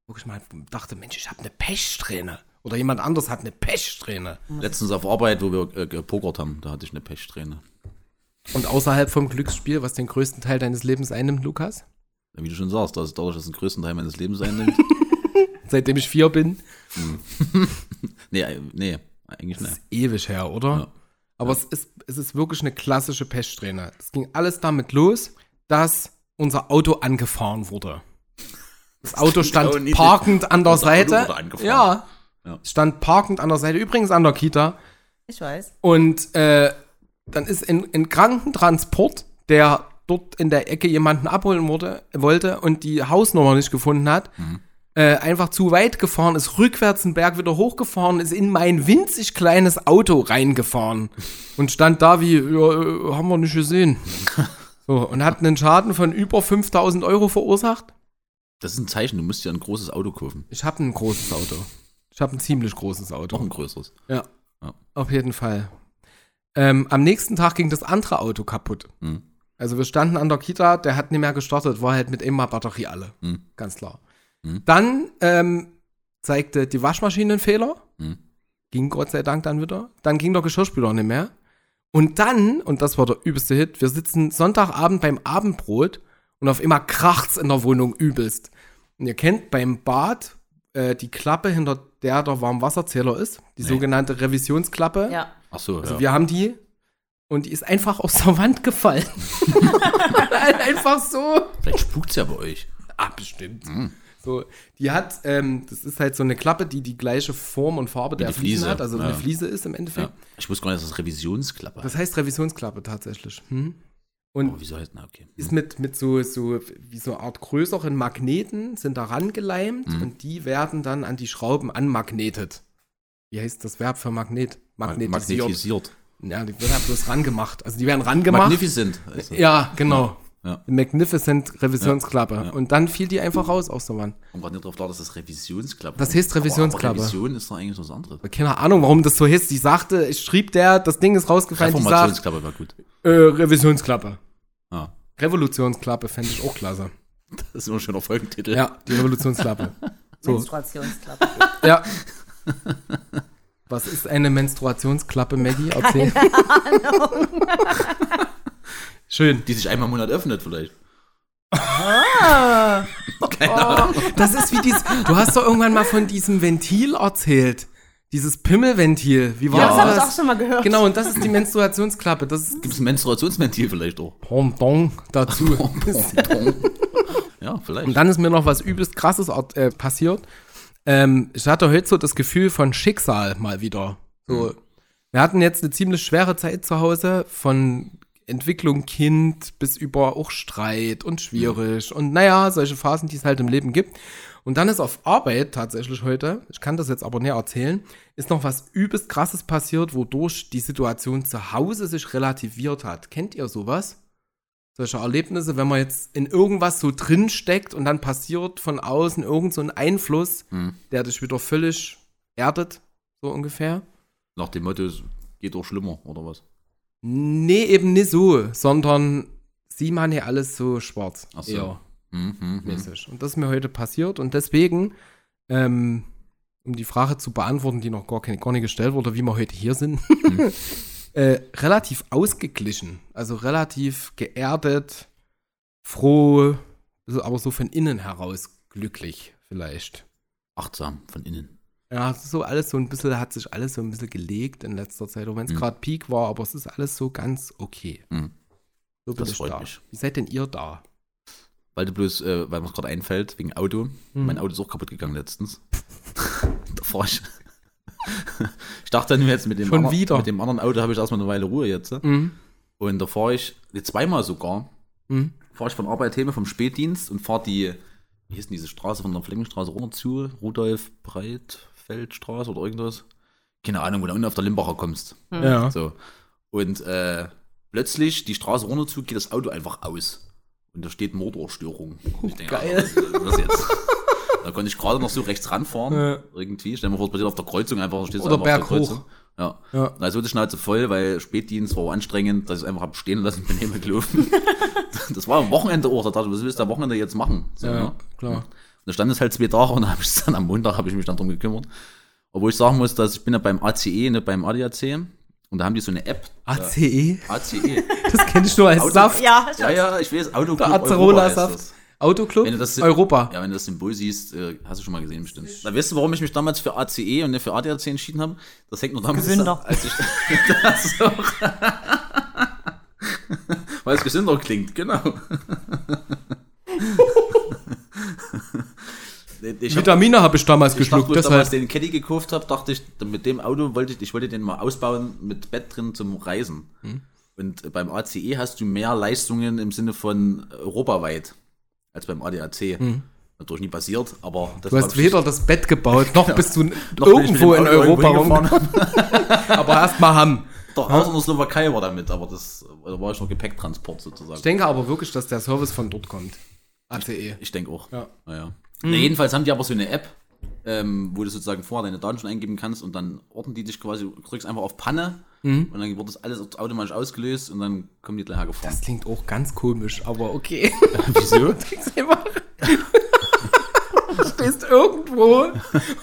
Speaker 3: wo ich mal dachte, Mensch, ich habe eine Pechsträhne. Oder jemand anders hat eine Pechsträhne.
Speaker 4: Letztens auf Arbeit, wo wir äh, gepokert haben, da hatte ich eine Pechsträhne.
Speaker 3: Und außerhalb vom Glücksspiel, was den größten Teil deines Lebens einnimmt, Lukas?
Speaker 4: Wie du schon sagst, das ist dadurch, dass es den größten Teil meines Lebens einnimmt.
Speaker 3: Seitdem ich vier bin.
Speaker 4: nee, äh, nee, eigentlich
Speaker 3: Das
Speaker 4: nicht.
Speaker 3: ist ewig her, oder?
Speaker 4: Ja.
Speaker 3: Aber es, ist, es ist wirklich eine klassische Pechsträhne. Es ging alles damit los, dass unser Auto angefahren wurde. Das Auto
Speaker 4: auch
Speaker 3: stand parkend an der Seite. Ja.
Speaker 4: Ja.
Speaker 3: Stand parkend an der Seite, übrigens an der Kita.
Speaker 2: Ich weiß.
Speaker 3: Und äh, dann ist ein, ein Krankentransport, der dort in der Ecke jemanden abholen wurde, wollte und die Hausnummer nicht gefunden hat, äh, einfach zu weit gefahren, ist rückwärts den Berg wieder hochgefahren, ist in mein winzig kleines Auto reingefahren und stand da wie, ja, äh, haben wir nicht gesehen. So, und hat einen Schaden von über 5000 Euro verursacht.
Speaker 4: Das ist ein Zeichen, du musst dir ein großes Auto kaufen.
Speaker 3: Ich habe ein großes Auto. Ich habe ein ziemlich großes Auto.
Speaker 4: Noch ein größeres.
Speaker 3: Ja.
Speaker 4: Ja.
Speaker 3: Auf jeden Fall. Ähm, am nächsten Tag ging das andere Auto kaputt.
Speaker 4: Hm.
Speaker 3: Also wir standen an der Kita, der hat nicht mehr gestartet, war halt mit immer Batterie alle.
Speaker 4: Hm.
Speaker 3: Ganz klar.
Speaker 4: Hm.
Speaker 3: Dann ähm, zeigte die Waschmaschine einen Fehler.
Speaker 4: Hm.
Speaker 3: Ging Gott sei Dank dann wieder. Dann ging der Geschirrspüler nicht mehr. Und dann, und das war der übelste Hit, wir sitzen Sonntagabend beim Abendbrot und auf immer kracht's in der Wohnung übelst. Und ihr kennt beim Bad äh, die Klappe, hinter der der Warmwasserzähler ist, die
Speaker 4: Nee.
Speaker 3: sogenannte Revisionsklappe.
Speaker 2: Ja.
Speaker 4: Ach so,
Speaker 3: Also
Speaker 4: ja.
Speaker 3: wir haben die und die ist einfach aus der Wand gefallen. einfach so.
Speaker 4: Vielleicht spukt's ja bei euch.
Speaker 3: Ah, bestimmt.
Speaker 4: Hm.
Speaker 3: So, die hat, ähm, das ist halt so eine Klappe, die die gleiche Form und Farbe der
Speaker 4: die
Speaker 3: Fliesen
Speaker 4: Fliese,
Speaker 3: hat, also
Speaker 4: ja.
Speaker 3: eine Fliese ist im
Speaker 4: Ja.
Speaker 3: Endeffekt.
Speaker 4: Ich wusste gar nicht, dass das Revisionsklappe
Speaker 3: Das heißt Revisionsklappe tatsächlich. Hm? Und
Speaker 4: Oh, wieso heißt na okay.
Speaker 3: ist mit, mit so, so, wie so eine Art größeren Magneten, sind da rangeleimt
Speaker 4: Mhm.
Speaker 3: und die werden dann an die Schrauben anmagnetet. Wie heißt das Verb für Magnet? Magnetisiert.
Speaker 4: Magnetisiert.
Speaker 3: Ja, die werden halt bloß rangemacht. Also die werden rangemacht.
Speaker 4: Magnificent. Also.
Speaker 3: Ja, genau.
Speaker 4: Ja.
Speaker 3: Magnificent Revisionsklappe.
Speaker 4: Ja, ja.
Speaker 3: Und dann fiel die einfach raus aus der Wand.
Speaker 4: Kommt gerade nicht drauf klar, dass das Revisionsklappe
Speaker 3: Das heißt Revisionsklappe.
Speaker 4: Aber, aber Revision ist doch eigentlich was anderes.
Speaker 3: Keine Ahnung, warum das so hieß. Die sagte, ich schrieb der, das Ding ist rausgefallen, die sagt,
Speaker 4: Reformationsklappe war gut.
Speaker 3: äh, Revisionsklappe.
Speaker 4: Ja.
Speaker 3: Revolutionsklappe fände ich auch klasse.
Speaker 4: Das ist immer ein schöner Folgentitel.
Speaker 3: Ja, die Revolutionsklappe. So,
Speaker 2: Menstruationsklappe.
Speaker 3: ja. Was ist eine Menstruationsklappe, Maggie? Erzähl. Schön.
Speaker 4: Die sich einmal im Monat öffnet vielleicht.
Speaker 2: Ah.
Speaker 4: Keine Ahnung.
Speaker 3: Das ist wie dieses. Du hast doch irgendwann mal von diesem Ventil erzählt. Dieses Pimmelventil. Wie war
Speaker 4: Ja,
Speaker 2: Das habe ich
Speaker 3: das?
Speaker 2: auch schon mal gehört.
Speaker 3: Genau, und das ist die Menstruationsklappe. Das ist
Speaker 4: Gibt es ein Menstruationsventil vielleicht auch?
Speaker 3: Pendant dazu.
Speaker 4: ja, vielleicht.
Speaker 3: Und dann ist mir noch was übelst krasses äh, passiert. Ähm, ich hatte heute so das Gefühl von Schicksal mal wieder. So, wir hatten jetzt eine ziemlich schwere Zeit zu Hause, von Entwicklung Kind bis über auch Streit und schwierig und naja, solche Phasen, die es halt im Leben gibt. Und dann ist auf Arbeit tatsächlich heute, ich kann das jetzt aber näher erzählen, ist noch was übelst krasses passiert, wodurch die Situation zu Hause sich relativiert hat. Kennt ihr sowas? solche Erlebnisse, wenn man jetzt in irgendwas so drin steckt und dann passiert von außen irgend so ein Einfluss,
Speaker 4: Hm.
Speaker 3: der dich wieder völlig erdet, so ungefähr.
Speaker 4: Nach dem Motto, es geht auch schlimmer, oder was?
Speaker 3: Nee, eben nicht so, sondern sieht man hier alles so schwarz.
Speaker 4: Ach so.
Speaker 3: Eher
Speaker 4: Hm, hm, hm.
Speaker 3: mäßig. Und das ist mir heute passiert und deswegen, ähm, um die Frage zu beantworten, die noch gar, keine, gar nicht gestellt wurde, wie wir heute hier sind,
Speaker 4: Hm.
Speaker 3: äh, relativ ausgeglichen, also relativ geerdet, froh, aber so von innen heraus glücklich vielleicht.
Speaker 4: Achtsam von innen.
Speaker 3: Ja, so alles so ein bisschen, hat sich alles so ein bisschen gelegt in letzter Zeit, auch wenn es
Speaker 4: Mhm.
Speaker 3: gerade Peak war, aber es ist alles so ganz okay.
Speaker 4: Mhm.
Speaker 3: So bin
Speaker 4: Das
Speaker 3: ich
Speaker 4: freut
Speaker 3: da.
Speaker 4: mich.
Speaker 3: Wie seid denn ihr da?
Speaker 4: Weil du bloß, äh, weil mir gerade einfällt, wegen Auto.
Speaker 3: Mhm.
Speaker 4: Mein Auto ist auch kaputt gegangen letztens. da fahr ich. ich dachte nur jetzt mit dem,
Speaker 3: Schon
Speaker 4: anderen,
Speaker 3: wieder?
Speaker 4: mit dem anderen Auto habe ich erstmal eine Weile Ruhe jetzt.
Speaker 3: Mhm.
Speaker 4: Und da fahre ich, nee, zweimal sogar,
Speaker 3: Mhm.
Speaker 4: fahre ich von Arbeit hin, vom Spätdienst und fahre die, wie hieß denn diese Straße von der Flemmingstraße runter zu, Rudolf Breitfeldstraße oder irgendwas. Keine Ahnung, wo du unten auf der Limbacher kommst.
Speaker 3: Ja.
Speaker 4: So. Und äh, plötzlich die Straße runter zu, geht das Auto einfach aus. Und da steht Motorstörung. Ich denke,
Speaker 3: Geil.
Speaker 4: ah, was, was jetzt? da konnte ich gerade noch so rechts ranfahren.
Speaker 3: Ja.
Speaker 4: Irgendwie. Stell dir mal vor, es passiert auf der Kreuzung einfach. Stehst du
Speaker 3: Oder
Speaker 4: einfach auf der
Speaker 3: berghoch.
Speaker 4: Kreuzung. Ja.
Speaker 3: Ja.
Speaker 4: Da ist die Schnauze voll, weil Spätdienst war anstrengend, dass ich es einfach hab stehen lassen bin heimgelaufen. das war am Wochenende auch. Da dachte ich, was willst du am Wochenende jetzt machen? So,
Speaker 3: Ja,
Speaker 4: ne?
Speaker 3: klar.
Speaker 4: Und da stand es halt zwei Tage und dann habe ich es dann am Montag habe ich mich dann drum gekümmert. Obwohl ich sagen muss, dass ich bin ja beim ACE, ne, beim ADAC. Und da haben die so eine App.
Speaker 3: ACE?
Speaker 4: ACE.
Speaker 3: Das kenne ich nur als
Speaker 4: Auto-
Speaker 3: Saft.
Speaker 2: Ja,
Speaker 4: ja, ja, ich weiß, Autoclub
Speaker 3: Acerola-Saft. Autoclub?
Speaker 4: Wenn du das
Speaker 3: Europa.
Speaker 4: Ja, wenn du das Symbol siehst, äh, hast du schon mal gesehen bestimmt. Da weißt du, warum ich mich damals für ACE und nicht für ADAC entschieden habe? Das hängt nur damit
Speaker 2: Gesünder.
Speaker 4: Als ich, das auch. Weil es gesünder klingt, genau. Ich hab,
Speaker 3: Vitamine habe ich damals
Speaker 4: ich dachte,
Speaker 3: geschluckt,
Speaker 4: wo ich damals den Caddy gekauft habe, dachte ich, mit dem Auto wollte ich, ich wollte den mal ausbauen mit Bett drin zum Reisen.
Speaker 3: Hm.
Speaker 4: Und beim ACE hast du mehr Leistungen im Sinne von europaweit als beim ADAC. Natürlich nie passiert, aber das
Speaker 3: Hm. Du hast weder das Bett gebaut, noch bist du
Speaker 4: Noch ich
Speaker 3: irgendwo in Europa
Speaker 4: irgendwo
Speaker 3: rum.
Speaker 4: hingefahren.
Speaker 3: Aber erstmal haben.
Speaker 4: Doch, außer in der Slowakei war damit, aber das da war ich noch Gepäcktransport sozusagen.
Speaker 3: Ich denke aber wirklich, dass der Service von dort kommt. ACE.
Speaker 4: Ich denke auch.
Speaker 3: Ja.
Speaker 4: Naja. Na, jedenfalls haben die aber so eine App, ähm, wo du sozusagen vorher deine Daten schon eingeben kannst und dann orten die dich quasi, du drückst einfach auf Panne
Speaker 3: Mhm.
Speaker 4: Und dann wird das alles automatisch ausgelöst und dann kommen die gleich hergefahren.
Speaker 3: Das klingt auch ganz komisch, aber okay.
Speaker 4: Wieso?
Speaker 3: Du stehst irgendwo,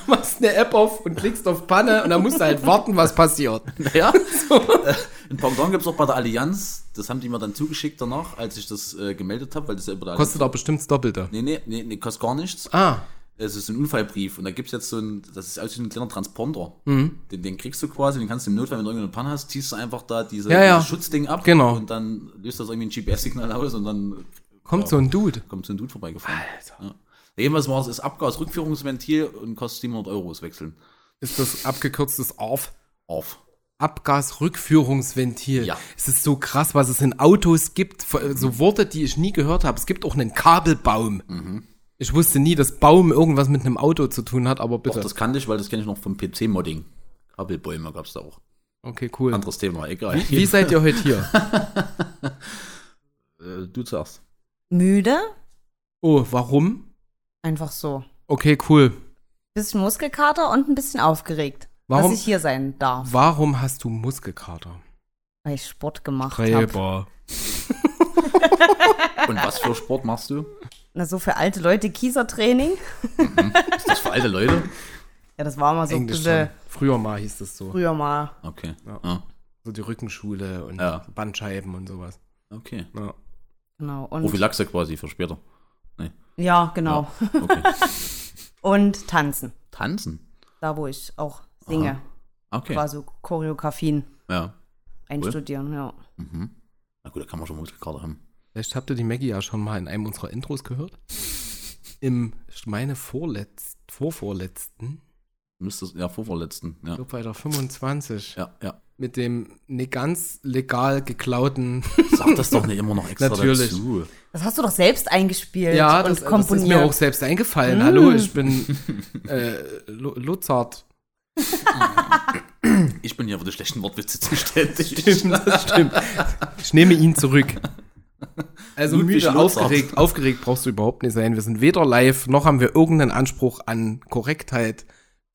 Speaker 3: machst eine App auf und klickst auf Panne und dann musst du halt warten, was passiert.
Speaker 4: Ja, Äh, ein Pendant gibt es auch bei der Allianz. Das haben die mir dann zugeschickt danach, als ich das äh, gemeldet habe, weil das ja über der
Speaker 3: Kostet auch bestimmt das Doppelte.
Speaker 4: Nee, nee, nee, nee, kostet gar nichts.
Speaker 3: Ah,
Speaker 4: Es ist ein Unfallbrief und da gibt es jetzt so ein, das ist aus wie ein kleiner Transponder.
Speaker 3: Mhm.
Speaker 4: Den, den kriegst du quasi, den kannst du im Notfall, wenn du irgendeine Panne hast, ziehst du einfach da diese,
Speaker 3: Ja, ja.
Speaker 4: dieses Schutzding ab
Speaker 3: Genau.
Speaker 4: und dann löst das irgendwie ein GPS-Signal aus und dann
Speaker 3: kommt so ein Dude.
Speaker 4: kommt so ein Dude vorbeigefahren. Ja. Jedenfalls war es das Abgasrückführungsventil und kostet 700 Euro das Wechseln.
Speaker 3: Ist das abgekürztes ARF?
Speaker 4: Auf.
Speaker 3: Abgasrückführungsventil.
Speaker 4: Ja.
Speaker 3: Es ist so krass, was es in Autos gibt. So Worte, die ich nie gehört habe. Es gibt auch einen Kabelbaum.
Speaker 4: Mhm.
Speaker 3: Ich wusste nie, dass Baum irgendwas mit einem Auto zu tun hat, aber
Speaker 4: Doch,
Speaker 3: bitte.
Speaker 4: das kannte ich, weil das kenne ich noch vom PC-Modding. Kabelbäume gab es da auch.
Speaker 3: okay, cool.
Speaker 4: Anderes Thema, egal.
Speaker 3: Wie seid ihr heute hier?
Speaker 4: Äh, du zuerst.
Speaker 2: Müde?
Speaker 3: Oh, warum?
Speaker 2: Einfach so.
Speaker 3: Okay, cool.
Speaker 2: Bisschen Muskelkater und ein bisschen aufgeregt,
Speaker 3: Warum?
Speaker 2: dass ich hier sein darf,
Speaker 3: Warum hast du Muskelkater?
Speaker 2: weil ich Sport gemacht habe.
Speaker 4: Und was für Sport machst du?
Speaker 2: Na, so für alte Leute Kiesertraining.
Speaker 4: Ist das für alte Leute?
Speaker 2: Ja, das war mal so ein
Speaker 3: Englisch
Speaker 2: bisschen
Speaker 3: schon. Früher mal hieß das so.
Speaker 2: früher mal.
Speaker 4: Okay.
Speaker 3: Ja.
Speaker 4: Ah,
Speaker 3: So die Rückenschule und
Speaker 4: Ja.
Speaker 3: Bandscheiben und sowas.
Speaker 4: okay.
Speaker 3: Ja.
Speaker 2: Genau. Und,
Speaker 4: Prophylaxe quasi für später.
Speaker 2: ja, genau.
Speaker 4: Okay.
Speaker 2: Und tanzen.
Speaker 4: Tanzen.
Speaker 2: Da, wo ich auch singe.
Speaker 4: Okay.
Speaker 2: Quasi Choreografien
Speaker 4: Ja.
Speaker 2: einstudieren, ja.
Speaker 4: Mhm. Na gut, da kann man schon Muskelkater haben.
Speaker 3: Vielleicht habt ihr die Maggie ja schon mal in einem unserer Intros gehört. Im, ich meine, vorletzt, vorvorletzten,
Speaker 4: Müsste ja, vorvorletzten. Ja.
Speaker 3: ich glaube bei der 25,
Speaker 4: Ja, ja.
Speaker 3: mit dem nicht ganz legal geklauten.
Speaker 4: Sag das doch nicht immer noch extra
Speaker 3: Natürlich.
Speaker 4: dazu.
Speaker 2: Das hast du doch selbst eingespielt
Speaker 3: ja,
Speaker 2: und
Speaker 3: das, das ist
Speaker 2: komponiert.
Speaker 3: mir auch selbst eingefallen. Hallo, ich bin äh, Luzard.
Speaker 4: Ich bin hier für die schlechten Wortwitze zuständig.
Speaker 3: Stimmt, das stimmt. Ich nehme ihn zurück. Also
Speaker 4: Ludwig
Speaker 3: müde, aufgeregt, aufgeregt brauchst du überhaupt nicht sein. Wir sind weder live, noch haben wir irgendeinen Anspruch an Korrektheit,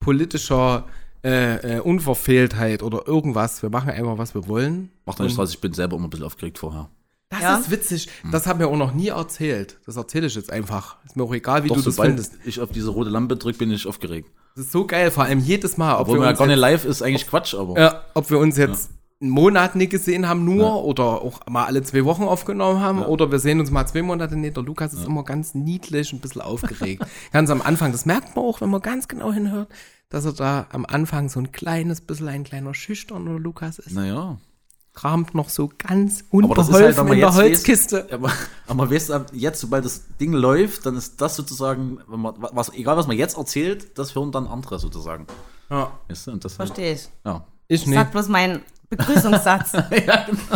Speaker 3: politischer äh, äh, Unverfehltheit oder irgendwas. Wir machen einfach, was wir wollen.
Speaker 4: Macht doch nicht Stress, ich bin selber immer ein bisschen aufgeregt vorher.
Speaker 3: Das
Speaker 2: Ja.
Speaker 3: ist witzig. Das haben wir auch noch nie erzählt. Das erzähle ich jetzt einfach. Ist mir auch egal, wie
Speaker 4: Doch,
Speaker 3: du das
Speaker 4: sobald
Speaker 3: findest.
Speaker 4: ich auf diese rote Lampe drücke, bin ich aufgeregt.
Speaker 3: Das ist so geil, vor allem jedes Mal. Ob
Speaker 4: Obwohl
Speaker 3: wir
Speaker 4: man ja gar nicht live ist, eigentlich Quatsch, aber.
Speaker 3: Ja, ob wir uns jetzt einen Monat nicht gesehen haben nur oder auch mal alle zwei Wochen aufgenommen haben oder wir sehen uns mal zwei Monate nicht. Der Lukas ist immer ganz niedlich, ein bisschen aufgeregt. ganz am Anfang, das merkt man auch, wenn man ganz genau hinhört, dass er da am Anfang so ein kleines bisschen ein kleiner schüchterner Lukas ist.
Speaker 4: Naja.
Speaker 3: Kramt noch so ganz
Speaker 4: Aber ist
Speaker 3: unbeholfen
Speaker 4: halt,
Speaker 3: in der Holzkiste.
Speaker 4: Aber, aber man weiß, ab jetzt, sobald das Ding läuft, dann ist das sozusagen, wenn man, was, egal was man jetzt erzählt, das hören dann andere sozusagen.
Speaker 3: Ja,
Speaker 4: Weißt du?
Speaker 2: Verstehe ich.
Speaker 4: Ja.
Speaker 3: ich
Speaker 2: Ich
Speaker 3: nicht.
Speaker 2: sag bloß meinen Begrüßungssatz.
Speaker 3: genau.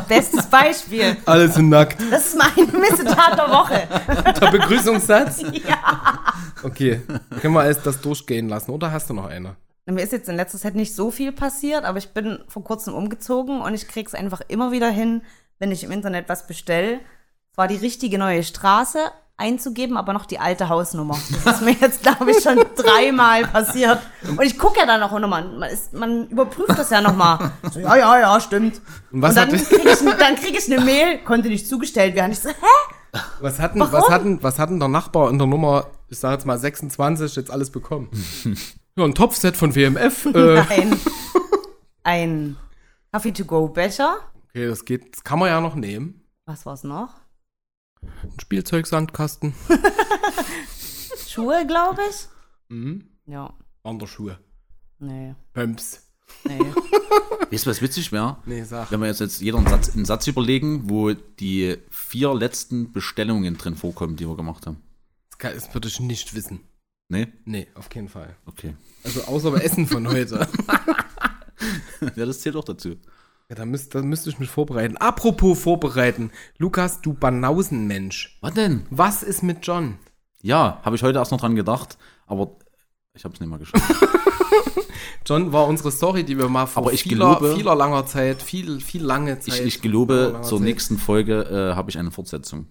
Speaker 2: Bestes Beispiel.
Speaker 3: Alle sind nackt.
Speaker 2: Das ist mein Missetat der Woche.
Speaker 3: Der Begrüßungssatz?
Speaker 2: Ja.
Speaker 3: Okay, können wir alles das durchgehen lassen oder hast du noch eine?
Speaker 2: Mir ist jetzt in letzter Zeit nicht so viel passiert, aber ich bin vor kurzem umgezogen und ich krieg's einfach immer wieder hin, wenn ich im Internet was bestelle, zwar die richtige neue Straße einzugeben, aber noch die alte Hausnummer. Das ist mir jetzt, glaube ich, schon dreimal passiert. Und ich gucke ja dann auch nochmal. Man, ist- man überprüft das ja nochmal. So, ja, ja, ja, stimmt.
Speaker 3: Und was
Speaker 2: und dann
Speaker 3: hat-
Speaker 2: kriege ich, dann krieg ich eine Mail, konnte nicht zugestellt werden. Ich so, hä?
Speaker 3: Was hatten,
Speaker 2: Warum?
Speaker 3: was hatten, was hatten der Nachbar in der Nummer, ich sag jetzt mal 26, jetzt alles bekommen? ja, ein Topfset von WMF. Äh,
Speaker 2: Ein, ein Coffee-to-go-Becher.
Speaker 3: okay, das geht, das kann man ja noch nehmen.
Speaker 2: Was war's noch?
Speaker 3: Ein Spielzeugsandkasten.
Speaker 2: Schuhe, glaube ich.
Speaker 3: Mhm.
Speaker 2: Ja,
Speaker 3: Wanderschuhe.
Speaker 2: nee,
Speaker 3: Pumps.
Speaker 2: nee.
Speaker 4: Weißt du, was witzig wäre?
Speaker 3: Nee, sag.
Speaker 4: Wenn wir jetzt, jetzt jeder einen Satz, einen Satz überlegen, wo die vier letzten Bestellungen drin vorkommen, die wir gemacht haben.
Speaker 3: Das, kann, das würde ich nicht wissen.
Speaker 4: Nee?
Speaker 3: Nee, auf keinen Fall.
Speaker 4: Okay.
Speaker 3: Also außer beim Essen von heute.
Speaker 4: Ja, das zählt auch dazu.
Speaker 3: Ja, da, müsst, da müsste ich mich vorbereiten. Apropos vorbereiten. Lukas, du Banausenmensch.
Speaker 4: Was denn?
Speaker 3: Was ist mit John?
Speaker 4: Ja, habe ich heute erst noch dran gedacht, aber ich habe es nicht mal geschafft.
Speaker 3: John war unsere Story, die wir mal vor
Speaker 4: Aber ich
Speaker 3: vieler,
Speaker 4: gelobe-
Speaker 3: vieler langer Zeit, viel, viel lange Zeit.
Speaker 4: Ich, ich gelobe, zur
Speaker 3: Zeit-
Speaker 4: nächsten Folge äh, habe ich eine Fortsetzung.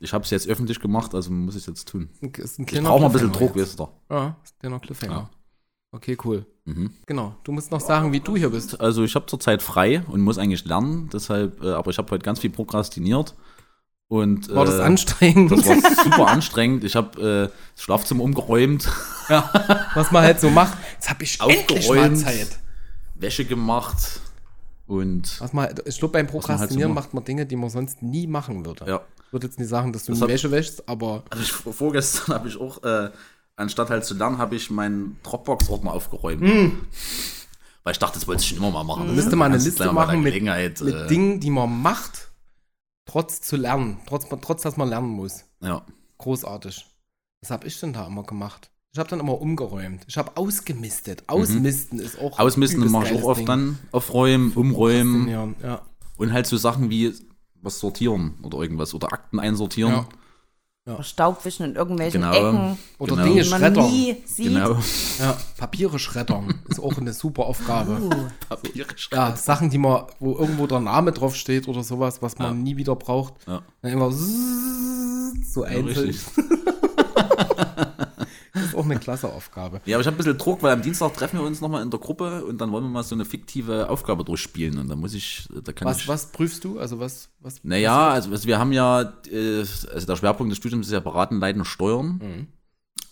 Speaker 4: Ich habe es jetzt öffentlich gemacht, also muss ich es jetzt tun.
Speaker 3: Ist ein
Speaker 4: Ich brauche mal ein bisschen Druck, wisst ihr.
Speaker 3: Ja, ist ein kleiner Cliffhanger. Okay, cool.
Speaker 4: Mhm.
Speaker 3: Genau. Du musst noch sagen, wie du hier bist.
Speaker 4: Also ich habe zurzeit frei und muss eigentlich lernen, deshalb, äh, aber ich habe heute ganz viel prokrastiniert. Und,
Speaker 3: War das
Speaker 4: äh,
Speaker 3: anstrengend?
Speaker 4: Das war super anstrengend. Ich habe äh, das Schlafzimmer umgeräumt,
Speaker 3: ja, was man halt so macht. Jetzt habe ich endlich mal. Zeit.
Speaker 4: Wäsche gemacht und
Speaker 3: Was man, ich glaube, beim
Speaker 4: man halt so
Speaker 3: Prokrastinieren
Speaker 4: macht.
Speaker 3: man Dinge, die man sonst nie machen würde.
Speaker 4: ja.
Speaker 3: Ich würde jetzt nicht sagen, dass du
Speaker 4: Das
Speaker 3: Wäsche wäschst, aber
Speaker 4: Also ich, vorgestern habe ich auch, äh, anstatt halt zu lernen, habe ich meinen Dropbox-Ordner aufgeräumt. Weil ich dachte, das wollte ich schon immer mal machen.
Speaker 3: Hm. müsste man eine Liste machen mit, mit
Speaker 4: äh,
Speaker 3: Dingen, die man macht, trotz zu lernen. Trotz, trotz dass man lernen muss.
Speaker 4: Ja.
Speaker 3: Großartig. Was habe ich denn da immer gemacht? Ich habe dann immer umgeräumt. Ich habe ausgemistet. Ausmisten ist auch
Speaker 4: Mhm. Ausmisten mache ich auch oft
Speaker 3: Ding.
Speaker 4: dann. Aufräumen, umräumen
Speaker 3: Ja.
Speaker 4: und halt so Sachen wie was sortieren oder irgendwas oder Akten einsortieren.
Speaker 3: Ja.
Speaker 2: Staubwischen in irgendwelchen
Speaker 4: Genau.
Speaker 2: Ecken,
Speaker 3: Oder
Speaker 4: Genau.
Speaker 3: Dinge
Speaker 2: die man
Speaker 3: schreddern.
Speaker 2: nie sieht.
Speaker 4: Genau.
Speaker 3: Ja, Papiere schreddern ist auch eine super Aufgabe.
Speaker 2: Uh,
Speaker 4: Papiere
Speaker 3: Ja, Sachen, die man, wo irgendwo der Name drauf steht oder sowas, was man
Speaker 4: Ja.
Speaker 3: nie wieder braucht.
Speaker 4: Ja.
Speaker 3: Dann immer so
Speaker 4: Ja,
Speaker 3: einzeln. Das ist auch eine klasse Aufgabe.
Speaker 4: Ja, aber ich habe ein bisschen Druck, weil am Dienstag treffen wir uns nochmal in der Gruppe und dann wollen wir mal so eine fiktive Aufgabe durchspielen und da muss ich, da kann
Speaker 3: Was,
Speaker 4: ich.
Speaker 3: was prüfst du? Also was, was
Speaker 4: Naja, also, also wir haben ja, äh, also der Schwerpunkt des Studiums ist ja beraten, leiten, steuern.
Speaker 3: Mhm.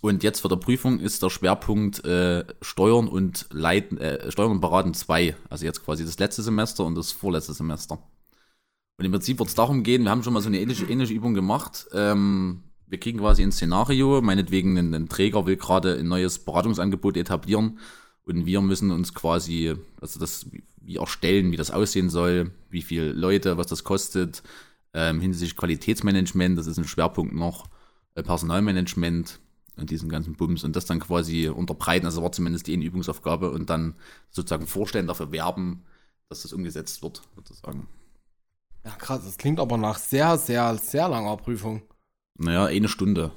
Speaker 4: Und jetzt für der Prüfung ist der Schwerpunkt äh, Steuern und Leiten, äh, Steuern und Beraten 2. Also jetzt quasi das letzte Semester und das vorletzte Semester. Und im Prinzip wird es darum gehen, wir haben schon mal so eine ähnliche, ähnliche Übung gemacht. Ähm, wir kriegen quasi ein Szenario, meinetwegen ein, ein Träger will gerade ein neues Beratungsangebot etablieren und wir müssen uns quasi, also das wie erstellen, wie das aussehen soll, wie viele Leute, was das kostet, ähm, hinsichtlich Qualitätsmanagement, das ist ein Schwerpunkt noch, äh, Personalmanagement und diesen ganzen Bums und das dann quasi unterbreiten, also war zumindest die Übungsaufgabe und dann sozusagen vorstellen, dafür werben, dass das umgesetzt wird, sozusagen.
Speaker 3: Ja, krass. Das klingt aber nach sehr, sehr, sehr langer Prüfung.
Speaker 4: Naja, eine Stunde.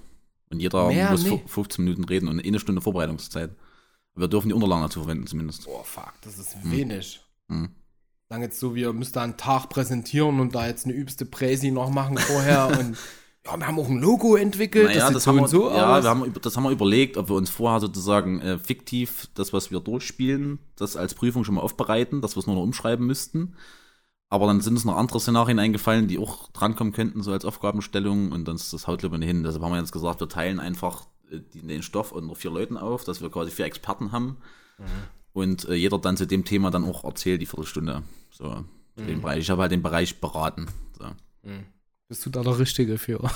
Speaker 4: Und jeder
Speaker 3: Mehr
Speaker 4: muss fu- 15 Minuten reden und eine Stunde Vorbereitungszeit. Wir dürfen die Unterlagen dazu verwenden, zumindest.
Speaker 3: Oh, fuck, das ist wenig.
Speaker 4: Mhm.
Speaker 3: Sagen jetzt so, wir müssen da einen Tag präsentieren und da jetzt eine übste Präsi noch machen vorher und ja, wir haben auch ein Logo entwickelt,
Speaker 4: Naja,
Speaker 3: sieht
Speaker 4: das,
Speaker 3: so
Speaker 4: haben wir,
Speaker 3: und so
Speaker 4: ja,
Speaker 3: aus.
Speaker 4: wir haben, das haben wir überlegt, ob wir uns vorher sozusagen äh, fiktiv das, was wir durchspielen, das als Prüfung schon mal aufbereiten, dass wir es nur noch umschreiben müssten. Aber dann sind uns noch andere Szenarien eingefallen, die auch drankommen könnten, so als Aufgabenstellung. Und dann ist das haut lieber nicht hin. Deshalb haben wir jetzt gesagt, wir teilen einfach äh, den Stoff unter vier Leuten auf, dass wir quasi vier Experten haben.
Speaker 3: Mhm.
Speaker 4: Und äh, jeder dann zu dem Thema dann auch erzählt, die Viertelstunde. So, zu
Speaker 3: Mhm.
Speaker 4: dem Bereich. Ich habe halt den Bereich beraten. So.
Speaker 3: Bist du da der Richtige für?